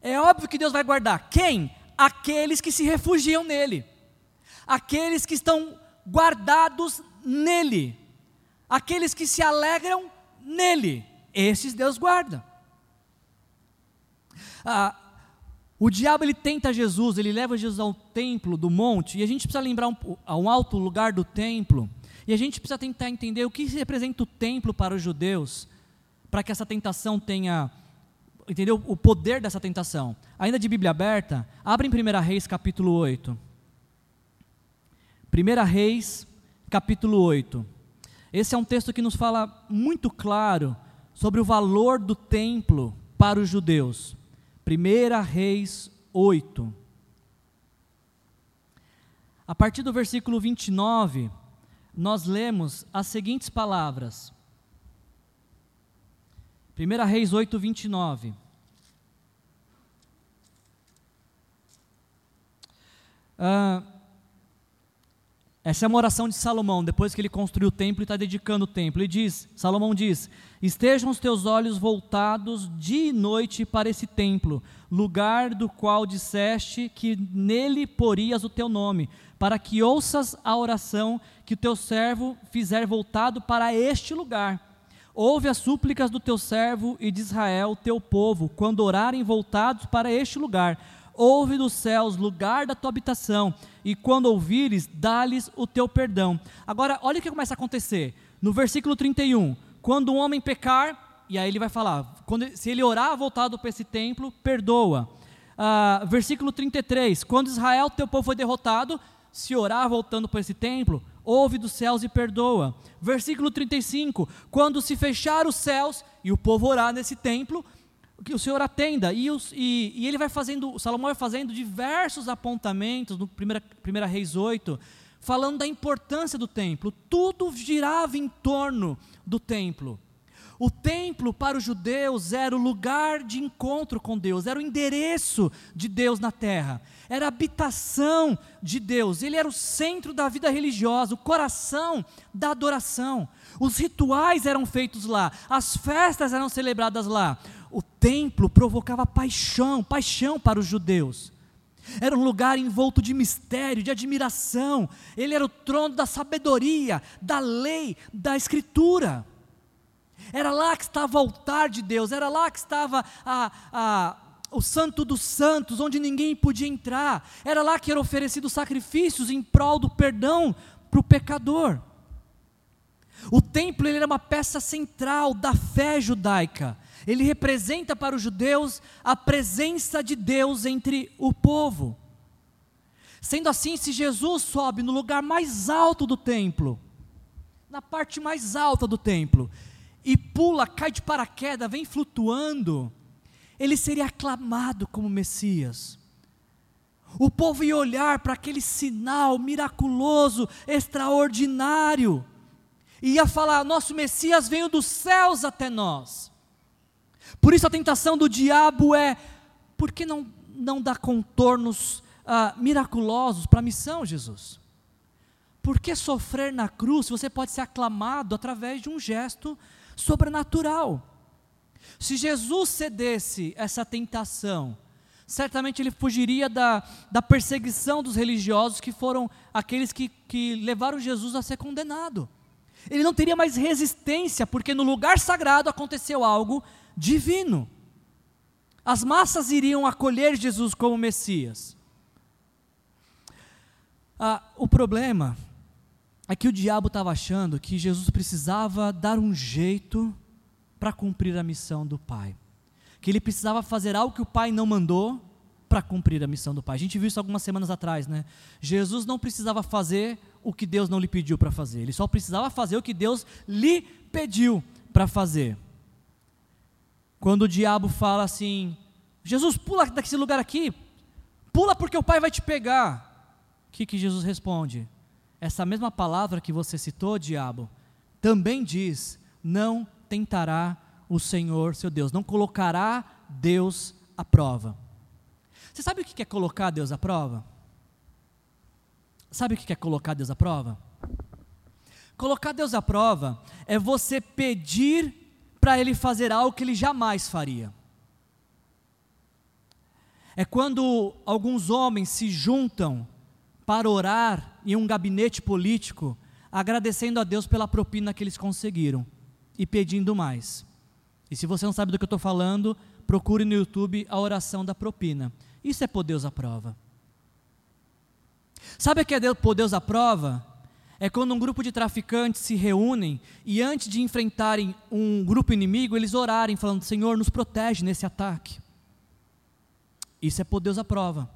É óbvio que Deus vai guardar quem? Aqueles que se refugiam nele. Aqueles que estão guardados nele aqueles que se alegram nele, esses Deus guarda. Ah, o diabo ele tenta Jesus, ele leva Jesus ao templo do monte, e a gente precisa lembrar um, a um alto lugar do templo, e a gente precisa tentar entender o que representa o templo para os judeus, para que essa tentação tenha, entendeu? O poder dessa tentação. Ainda de Bíblia aberta, abre em 1 Reis capítulo 8. 1 Reis capítulo 8. Esse é um texto que nos fala muito claro sobre o valor do templo para os judeus. 1 Reis 8. A partir do versículo 29, nós lemos as seguintes palavras. 1 Reis 8, 29. Uh, essa é uma oração de Salomão, depois que ele construiu o templo e está dedicando o templo. Ele diz, Salomão diz: Estejam os teus olhos voltados dia e noite para esse templo, lugar do qual disseste que nele porias o teu nome, para que ouças a oração que o teu servo fizer voltado para este lugar. Ouve as súplicas do teu servo e de Israel, teu povo, quando orarem voltados para este lugar ouve dos céus, lugar da tua habitação, e quando ouvires, dá-lhes o teu perdão. Agora, olha o que começa a acontecer. No versículo 31, quando um homem pecar, e aí ele vai falar, quando, se ele orar voltado para esse templo, perdoa. Ah, versículo 33: Quando Israel, teu povo, foi derrotado, se orar voltando para esse templo, ouve dos céus e perdoa. Versículo 35: Quando se fechar os céus e o povo orar nesse templo, que o Senhor atenda. E, os, e, e ele vai fazendo, Salomão vai fazendo diversos apontamentos, no 1 Reis 8, falando da importância do templo. Tudo girava em torno do templo. O templo para os judeus era o lugar de encontro com Deus, era o endereço de Deus na terra, era a habitação de Deus, ele era o centro da vida religiosa, o coração da adoração. Os rituais eram feitos lá, as festas eram celebradas lá. O templo provocava paixão, paixão para os judeus. Era um lugar envolto de mistério, de admiração. Ele era o trono da sabedoria, da lei, da escritura. Era lá que estava o altar de Deus, era lá que estava a, a, o Santo dos Santos, onde ninguém podia entrar. Era lá que eram oferecidos sacrifícios em prol do perdão para o pecador. O templo ele era uma peça central da fé judaica. Ele representa para os judeus a presença de Deus entre o povo. Sendo assim, se Jesus sobe no lugar mais alto do templo, na parte mais alta do templo, e pula, cai de paraquedas, vem flutuando, ele seria aclamado como Messias. O povo ia olhar para aquele sinal miraculoso, extraordinário, e ia falar: Nosso Messias veio dos céus até nós. Por isso a tentação do diabo é: por que não, não dar contornos ah, miraculosos para a missão, Jesus? Por que sofrer na cruz se você pode ser aclamado através de um gesto sobrenatural? Se Jesus cedesse essa tentação, certamente ele fugiria da, da perseguição dos religiosos que foram aqueles que, que levaram Jesus a ser condenado. Ele não teria mais resistência, porque no lugar sagrado aconteceu algo divino. As massas iriam acolher Jesus como Messias. Ah, o problema é que o diabo estava achando que Jesus precisava dar um jeito para cumprir a missão do Pai. Que ele precisava fazer algo que o Pai não mandou para cumprir a missão do Pai. A gente viu isso algumas semanas atrás, né? Jesus não precisava fazer o que Deus não lhe pediu para fazer, ele só precisava fazer o que Deus lhe pediu para fazer. Quando o diabo fala assim: Jesus, pula desse lugar aqui, pula porque o pai vai te pegar. O que, que Jesus responde? Essa mesma palavra que você citou, diabo, também diz: não tentará o Senhor seu Deus, não colocará Deus à prova. Você sabe o que é colocar Deus à prova? Sabe o que é colocar Deus à prova? Colocar Deus à prova é você pedir para ele fazer algo que ele jamais faria. É quando alguns homens se juntam para orar em um gabinete político, agradecendo a Deus pela propina que eles conseguiram e pedindo mais. E se você não sabe do que eu estou falando, procure no YouTube a oração da propina. Isso é pôr Deus à prova. Sabe o que é pôr Deus à prova? É quando um grupo de traficantes se reúnem e antes de enfrentarem um grupo inimigo, eles orarem, falando: Senhor, nos protege nesse ataque. Isso é por Deus à prova.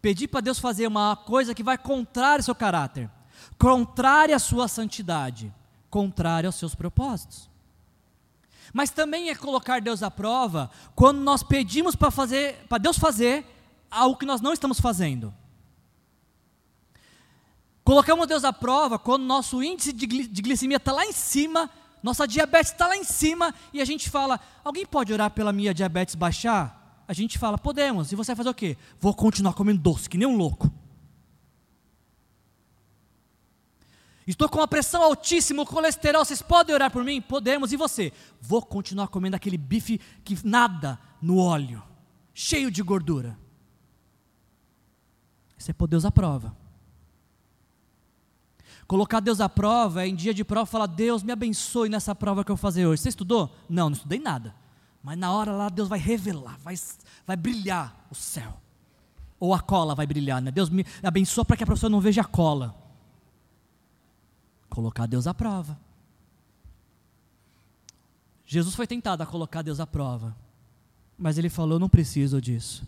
Pedir para Deus fazer uma coisa que vai contrária ao seu caráter, contrária à sua santidade, contrária aos seus propósitos. Mas também é colocar Deus à prova quando nós pedimos para fazer, para Deus fazer algo que nós não estamos fazendo. Colocamos Deus à prova quando nosso índice de glicemia está lá em cima, nossa diabetes está lá em cima, e a gente fala: alguém pode orar pela minha diabetes baixar? A gente fala: podemos. E você vai fazer o quê? Vou continuar comendo doce, que nem um louco. Estou com uma pressão altíssima, o colesterol, vocês podem orar por mim? Podemos. E você? Vou continuar comendo aquele bife que nada no óleo, cheio de gordura. Isso é por Deus à prova. Colocar Deus à prova é em dia de prova falar: Deus me abençoe nessa prova que eu vou fazer hoje. Você estudou? Não, não estudei nada. Mas na hora lá Deus vai revelar, vai, vai brilhar o céu. Ou a cola vai brilhar, né? Deus me abençoa para que a pessoa não veja a cola. Colocar Deus à prova. Jesus foi tentado a colocar Deus à prova. Mas ele falou: não preciso disso.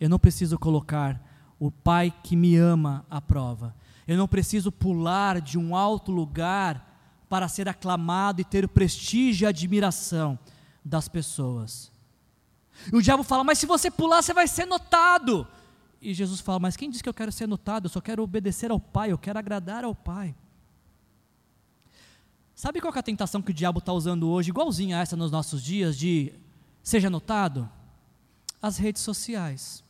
Eu não preciso colocar o Pai que me ama à prova. Eu não preciso pular de um alto lugar para ser aclamado e ter o prestígio e a admiração das pessoas. E o diabo fala: Mas se você pular, você vai ser notado. E Jesus fala: Mas quem diz que eu quero ser notado? Eu só quero obedecer ao Pai, eu quero agradar ao Pai. Sabe qual é a tentação que o diabo está usando hoje, igualzinha a essa nos nossos dias, de seja notado? As redes sociais.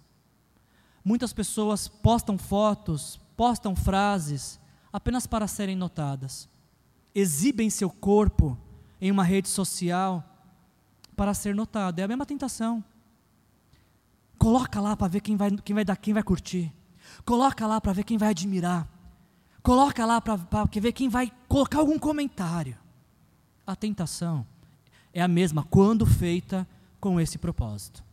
Muitas pessoas postam fotos, postam frases apenas para serem notadas. Exibem seu corpo em uma rede social para ser notado. É a mesma tentação. Coloca lá para ver quem vai, quem vai dar, quem vai curtir. Coloca lá para ver quem vai admirar. Coloca lá para ver quem vai colocar algum comentário. A tentação é a mesma quando feita com esse propósito.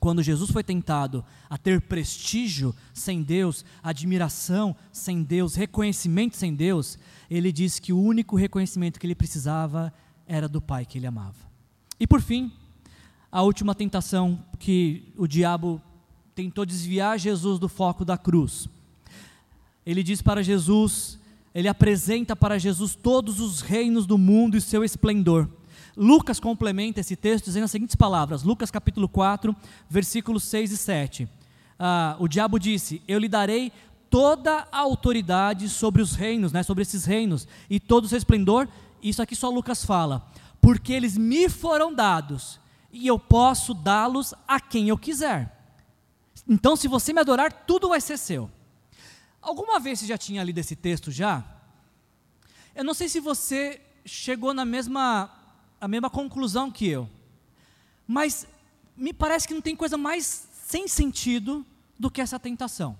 Quando Jesus foi tentado a ter prestígio sem Deus, admiração sem Deus, reconhecimento sem Deus, ele disse que o único reconhecimento que ele precisava era do Pai que ele amava. E por fim, a última tentação que o diabo tentou desviar Jesus do foco da cruz. Ele diz para Jesus, ele apresenta para Jesus todos os reinos do mundo e seu esplendor. Lucas complementa esse texto dizendo as seguintes palavras, Lucas capítulo 4, versículos 6 e 7. Ah, o diabo disse: Eu lhe darei toda a autoridade sobre os reinos, né, sobre esses reinos, e todo o seu esplendor. Isso aqui só Lucas fala porque eles me foram dados e eu posso dá-los a quem eu quiser. Então, se você me adorar, tudo vai ser seu. Alguma vez você já tinha lido esse texto já? Eu não sei se você chegou na mesma, a mesma conclusão que eu, mas me parece que não tem coisa mais sem sentido do que essa tentação.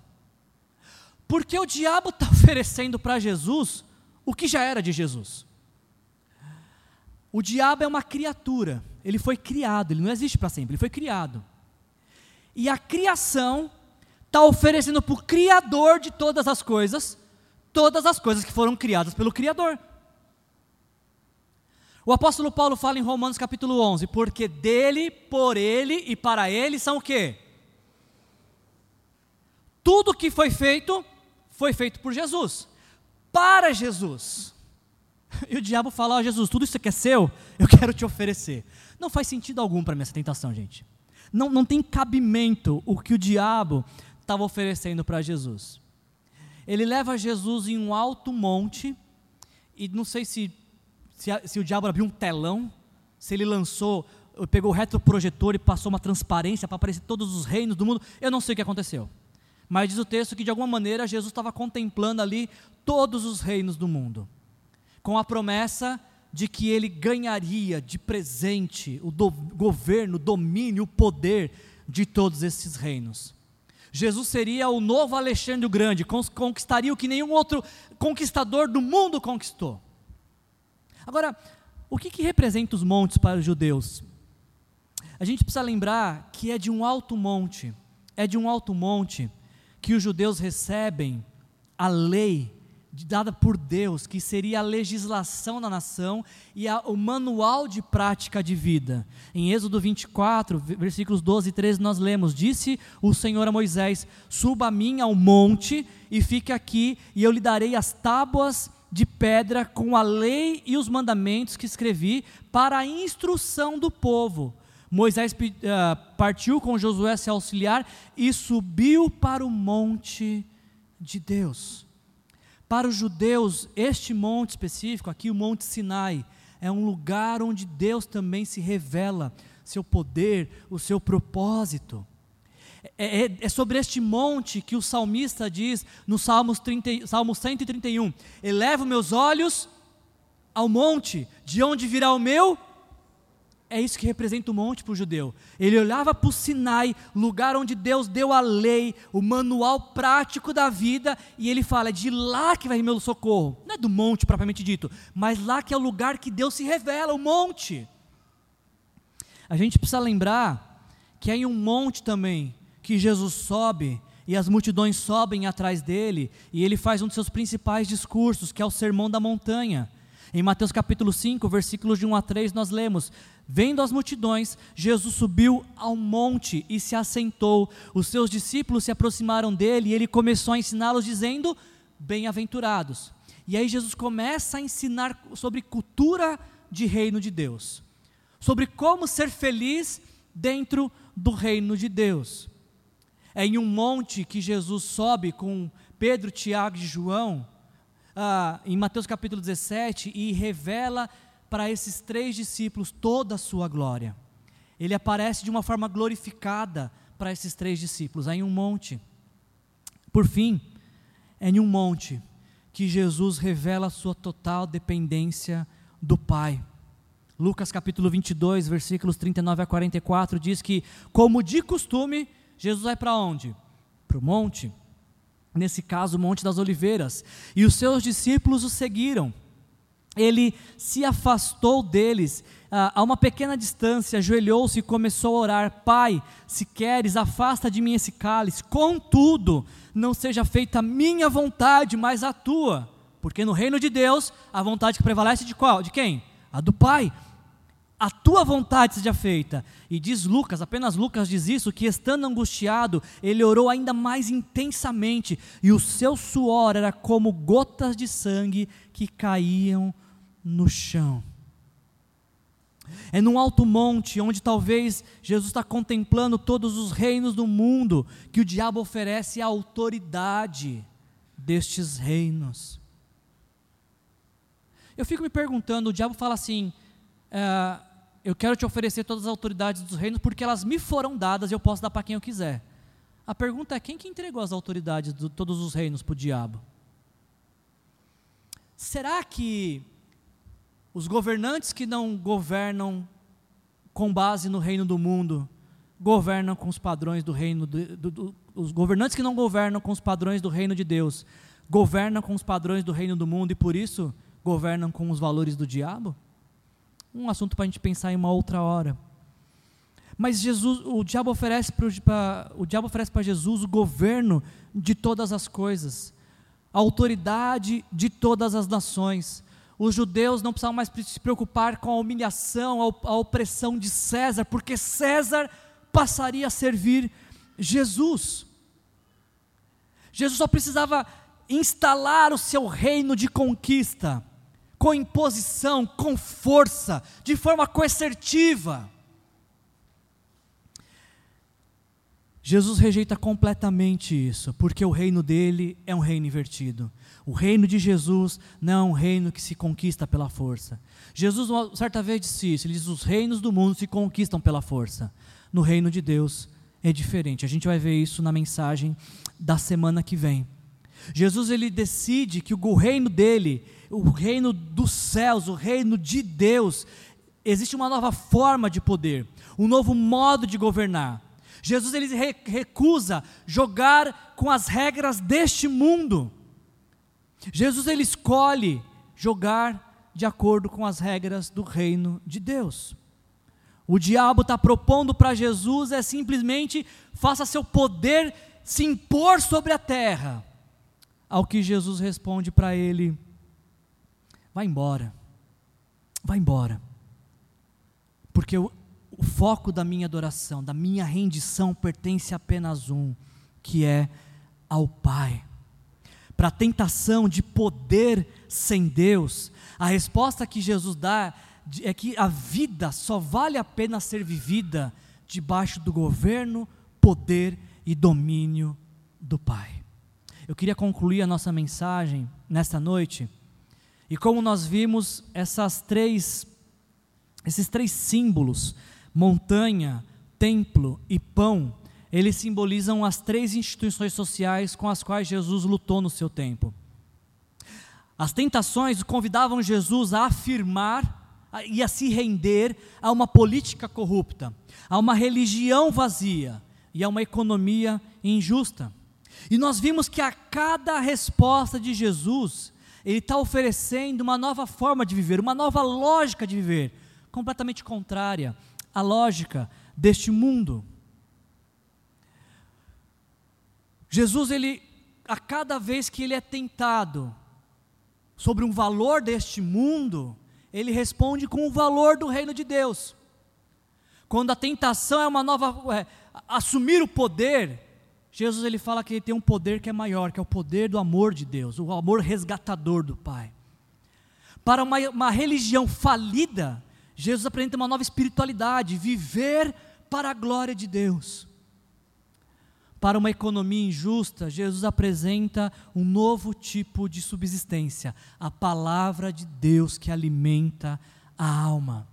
Porque o diabo está oferecendo para Jesus o que já era de Jesus. O diabo é uma criatura, ele foi criado, ele não existe para sempre, ele foi criado. E a criação está oferecendo para o Criador de todas as coisas, todas as coisas que foram criadas pelo Criador. O apóstolo Paulo fala em Romanos capítulo 11, porque dele, por ele e para ele são o quê? Tudo que foi feito, foi feito por Jesus, para Jesus. E o diabo fala: oh, Jesus, tudo isso que é seu, eu quero te oferecer. Não faz sentido algum para mim essa tentação, gente. Não, não tem cabimento o que o diabo estava oferecendo para Jesus. Ele leva Jesus em um alto monte, e não sei se, se, se o diabo abriu um telão, se ele lançou, pegou o retroprojetor e passou uma transparência para aparecer todos os reinos do mundo, eu não sei o que aconteceu. Mas diz o texto que de alguma maneira Jesus estava contemplando ali todos os reinos do mundo com a promessa de que ele ganharia de presente o do, governo, o domínio, o poder de todos esses reinos. Jesus seria o novo Alexandre o Grande, conquistaria o que nenhum outro conquistador do mundo conquistou. Agora, o que, que representa os montes para os judeus? A gente precisa lembrar que é de um alto monte, é de um alto monte que os judeus recebem a lei dada por Deus, que seria a legislação da nação e a, o manual de prática de vida. Em Êxodo 24, versículos 12 e 13, nós lemos: Disse o Senhor a Moisés: Suba a mim ao monte e fique aqui, e eu lhe darei as tábuas de pedra com a lei e os mandamentos que escrevi para a instrução do povo. Moisés uh, partiu com Josué seu auxiliar e subiu para o monte de Deus. Para os judeus, este monte específico, aqui o Monte Sinai, é um lugar onde Deus também se revela seu poder, o seu propósito. É, é, é, sobre este monte que o salmista diz no Salmos 30, Salmo 131: Elevo meus olhos ao monte, de onde virá o meu é isso que representa o monte para o judeu. Ele olhava para o Sinai, lugar onde Deus deu a lei, o manual prático da vida, e ele fala: é de lá que vai meu socorro. Não é do monte propriamente dito, mas lá que é o lugar que Deus se revela, o monte. A gente precisa lembrar que é em um monte também que Jesus sobe e as multidões sobem atrás dele, e ele faz um de seus principais discursos, que é o Sermão da Montanha. Em Mateus capítulo 5, versículos de 1 a 3, nós lemos: Vendo as multidões, Jesus subiu ao monte e se assentou. Os seus discípulos se aproximaram dele e ele começou a ensiná-los, dizendo: Bem-aventurados. E aí Jesus começa a ensinar sobre cultura de reino de Deus, sobre como ser feliz dentro do reino de Deus. É em um monte que Jesus sobe com Pedro, Tiago e João, ah, em Mateus capítulo 17, e revela para esses três discípulos toda a sua glória. Ele aparece de uma forma glorificada para esses três discípulos, em um monte. Por fim, é em um monte que Jesus revela a sua total dependência do Pai. Lucas capítulo 22, versículos 39 a 44 diz que, como de costume, Jesus vai para onde? Para o monte. Nesse caso, o Monte das Oliveiras. E os seus discípulos o seguiram ele se afastou deles uh, a uma pequena distância, ajoelhou-se e começou a orar: Pai, se queres, afasta de mim esse cálice, contudo, não seja feita a minha vontade, mas a tua. Porque no reino de Deus, a vontade que prevalece de qual? De quem? A do Pai. A tua vontade seja feita. E diz Lucas, apenas Lucas diz isso, que estando angustiado, ele orou ainda mais intensamente, e o seu suor era como gotas de sangue que caíam no chão. É num alto monte, onde talvez Jesus está contemplando todos os reinos do mundo, que o diabo oferece a autoridade destes reinos. Eu fico me perguntando: o diabo fala assim, é, eu quero te oferecer todas as autoridades dos reinos, porque elas me foram dadas e eu posso dar para quem eu quiser. A pergunta é: quem que entregou as autoridades de todos os reinos para o diabo? Será que os governantes que não governam com base no reino do mundo, governam com os padrões do reino do, do, do, os governantes que não governam com os padrões do reino de Deus, governam com os padrões do reino do mundo e por isso governam com os valores do diabo? Um assunto para a gente pensar em uma outra hora. Mas Jesus, o diabo oferece para o diabo oferece para Jesus o governo de todas as coisas, a autoridade de todas as nações os judeus não precisavam mais se preocupar com a humilhação, a opressão de César, porque César passaria a servir Jesus. Jesus só precisava instalar o seu reino de conquista, com imposição, com força, de forma coercitiva. Jesus rejeita completamente isso, porque o reino dele é um reino invertido. O reino de Jesus não é um reino que se conquista pela força. Jesus, uma certa vez, disse isso: ele diz: os reinos do mundo se conquistam pela força. No reino de Deus é diferente. A gente vai ver isso na mensagem da semana que vem. Jesus ele decide que o reino dele, o reino dos céus, o reino de Deus, existe uma nova forma de poder, um novo modo de governar. Jesus ele recusa jogar com as regras deste mundo. Jesus ele escolhe jogar de acordo com as regras do reino de Deus. O diabo está propondo para Jesus é simplesmente faça seu poder se impor sobre a terra. Ao que Jesus responde para ele: vai embora, vai embora, porque o, foco da minha adoração, da minha rendição pertence a apenas um, que é ao Pai para a tentação de poder sem Deus, a resposta que Jesus dá é que a vida só vale a pena ser vivida debaixo do governo, poder e domínio do Pai. Eu queria concluir a nossa mensagem nesta noite, e como nós vimos essas três, esses três símbolos, montanha, templo e pão, eles simbolizam as três instituições sociais com as quais Jesus lutou no seu tempo. As tentações convidavam Jesus a afirmar e a se render a uma política corrupta, a uma religião vazia e a uma economia injusta. E nós vimos que a cada resposta de Jesus, ele está oferecendo uma nova forma de viver, uma nova lógica de viver, completamente contrária à lógica deste mundo. Jesus, ele, a cada vez que ele é tentado, sobre um valor deste mundo, ele responde com o valor do reino de Deus. Quando a tentação é uma nova é, assumir o poder, Jesus ele fala que ele tem um poder que é maior, que é o poder do amor de Deus, o amor resgatador do Pai. Para uma, uma religião falida, Jesus apresenta uma nova espiritualidade, viver para a glória de Deus. Para uma economia injusta, Jesus apresenta um novo tipo de subsistência, a palavra de Deus que alimenta a alma.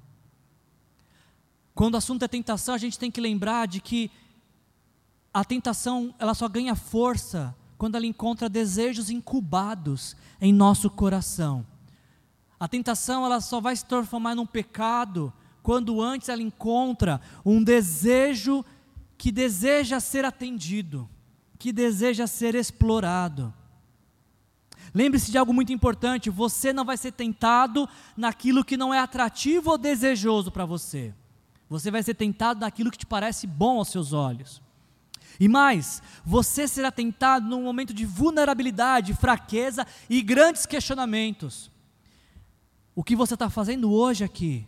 Quando o assunto é tentação, a gente tem que lembrar de que a tentação ela só ganha força quando ela encontra desejos incubados em nosso coração. A tentação ela só vai se transformar num pecado quando antes ela encontra um desejo que deseja ser atendido, que deseja ser explorado. Lembre-se de algo muito importante: você não vai ser tentado naquilo que não é atrativo ou desejoso para você. Você vai ser tentado naquilo que te parece bom aos seus olhos. E mais, você será tentado num momento de vulnerabilidade, fraqueza e grandes questionamentos. O que você está fazendo hoje aqui,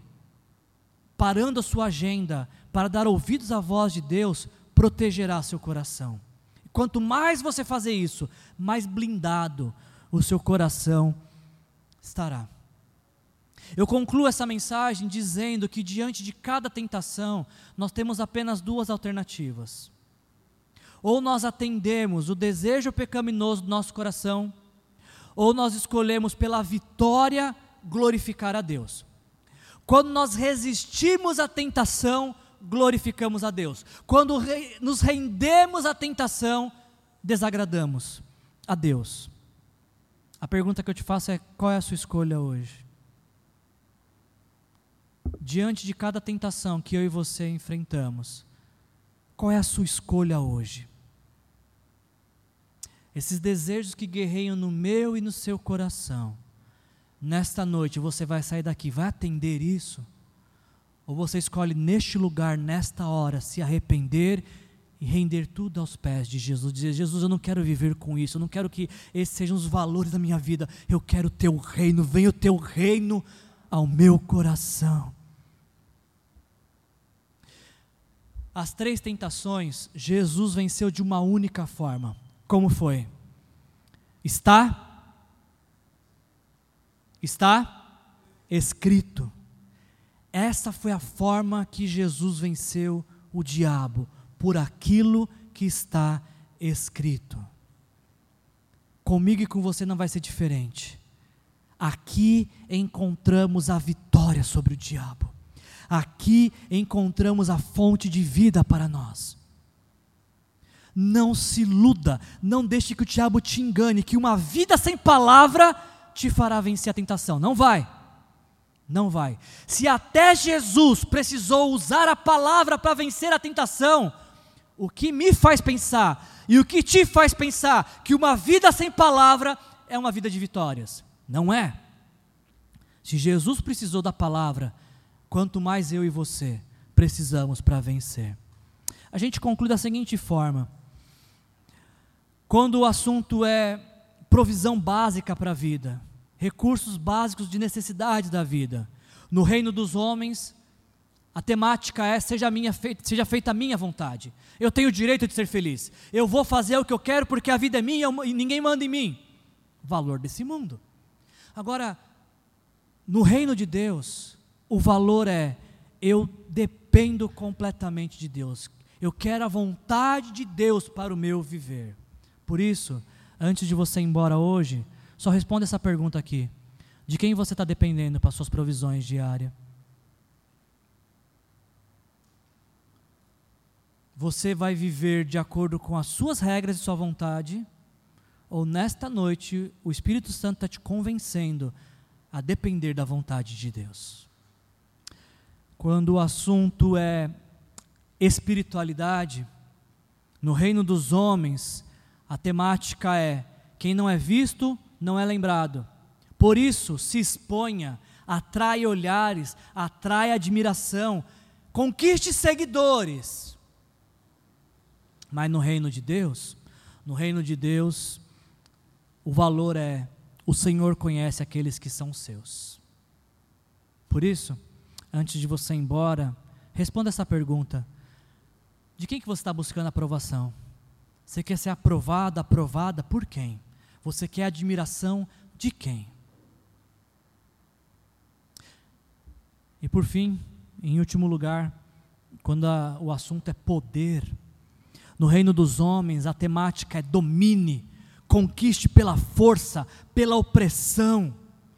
parando a sua agenda, para dar ouvidos à voz de Deus, protegerá seu coração. Quanto mais você fazer isso, mais blindado o seu coração estará. Eu concluo essa mensagem dizendo que diante de cada tentação, nós temos apenas duas alternativas. Ou nós atendemos o desejo pecaminoso do nosso coração, ou nós escolhemos pela vitória glorificar a Deus. Quando nós resistimos à tentação, glorificamos a Deus. Quando re, nos rendemos à tentação, desagradamos a Deus. A pergunta que eu te faço é: qual é a sua escolha hoje? Diante de cada tentação que eu e você enfrentamos, qual é a sua escolha hoje? Esses desejos que guerreiam no meu e no seu coração, nesta noite você vai sair daqui, vai atender isso? Ou você escolhe neste lugar, nesta hora, se arrepender e render tudo aos pés de Jesus, dizer: Jesus, eu não quero viver com isso, eu não quero que esses sejam os valores da minha vida, eu quero o teu reino, venha o teu reino ao meu coração. As três tentações, Jesus venceu de uma única forma. Como foi? Está? Está escrito. Essa foi a forma que Jesus venceu o diabo, por aquilo que está escrito. Comigo e com você não vai ser diferente. Aqui encontramos a vitória sobre o diabo. Aqui encontramos a fonte de vida para nós. Não se iluda, não deixe que o diabo te engane, que uma vida sem palavra te fará vencer a tentação. Não vai. Não vai. Se até Jesus precisou usar a palavra para vencer a tentação, o que me faz pensar e o que te faz pensar que uma vida sem palavra é uma vida de vitórias? Não é. Se Jesus precisou da palavra, quanto mais eu e você precisamos para vencer. A gente conclui da seguinte forma: quando o assunto é provisão básica para a vida, recursos básicos de necessidade da vida. No reino dos homens, a temática é seja, minha feita, seja feita a minha vontade. Eu tenho o direito de ser feliz. Eu vou fazer o que eu quero porque a vida é minha e ninguém manda em mim. Valor desse mundo. Agora, no reino de Deus, o valor é eu dependo completamente de Deus. Eu quero a vontade de Deus para o meu viver. Por isso, antes de você ir embora hoje, só responda essa pergunta aqui: de quem você está dependendo para suas provisões diárias? Você vai viver de acordo com as suas regras e sua vontade? Ou nesta noite o Espírito Santo está te convencendo a depender da vontade de Deus? Quando o assunto é espiritualidade, no reino dos homens, a temática é: quem não é visto, não é lembrado. Por isso, se exponha, atrai olhares, atrai admiração, conquiste seguidores. Mas no reino de Deus, no reino de Deus, o valor é o Senhor conhece aqueles que são seus. Por isso, antes de você ir embora, responda essa pergunta: de quem que você está buscando aprovação? Você quer ser aprovada, aprovada por quem? Você quer admiração de quem? E por fim, em último lugar, quando a, o assunto é poder, no reino dos homens a temática é domine, conquiste pela força, pela opressão,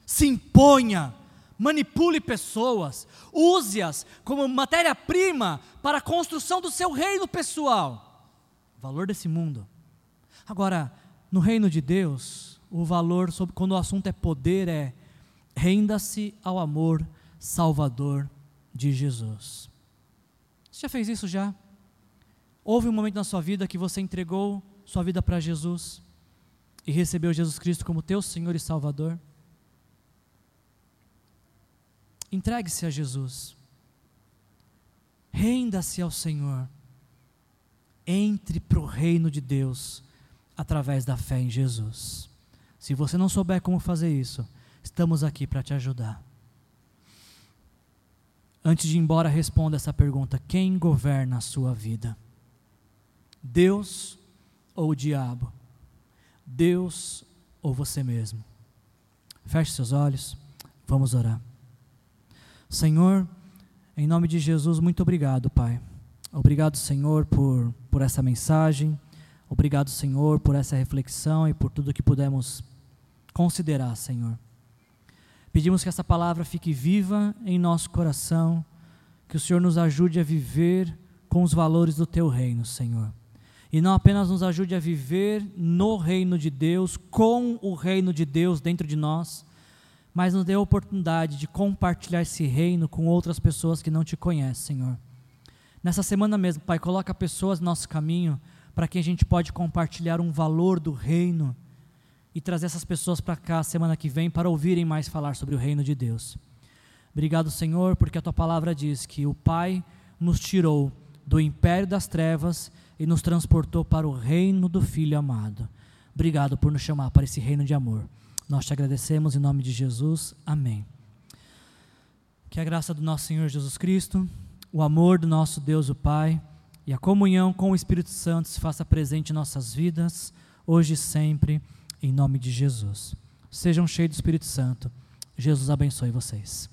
se imponha, manipule pessoas, use-as como matéria-prima para a construção do seu reino pessoal. Valor desse mundo. Agora, no reino de Deus, o valor sobre quando o assunto é poder é renda-se ao amor salvador de Jesus. Você já fez isso já? Houve um momento na sua vida que você entregou sua vida para Jesus e recebeu Jesus Cristo como teu Senhor e Salvador? Entregue-se a Jesus. Renda-se ao Senhor. Entre para o reino de Deus através da fé em Jesus. Se você não souber como fazer isso, estamos aqui para te ajudar. Antes de ir embora, responda essa pergunta: quem governa a sua vida? Deus ou o diabo? Deus ou você mesmo? Feche seus olhos, vamos orar. Senhor, em nome de Jesus, muito obrigado, Pai. Obrigado, Senhor, por, por essa mensagem. Obrigado, Senhor, por essa reflexão e por tudo que pudemos considerar, Senhor. Pedimos que essa palavra fique viva em nosso coração, que o Senhor nos ajude a viver com os valores do teu reino, Senhor. E não apenas nos ajude a viver no reino de Deus, com o reino de Deus dentro de nós, mas nos dê a oportunidade de compartilhar esse reino com outras pessoas que não te conhecem, Senhor. Nessa semana mesmo, Pai, coloca pessoas no nosso caminho para que a gente pode compartilhar um valor do reino e trazer essas pessoas para cá semana que vem para ouvirem mais falar sobre o reino de Deus. Obrigado, Senhor, porque a tua palavra diz que o Pai nos tirou do império das trevas e nos transportou para o reino do Filho amado. Obrigado por nos chamar para esse reino de amor. Nós te agradecemos em nome de Jesus. Amém. Que a graça do nosso Senhor Jesus Cristo, o amor do nosso Deus, o Pai, e a comunhão com o Espírito Santo se faça presente em nossas vidas, hoje e sempre, em nome de Jesus. Sejam cheios do Espírito Santo. Jesus abençoe vocês.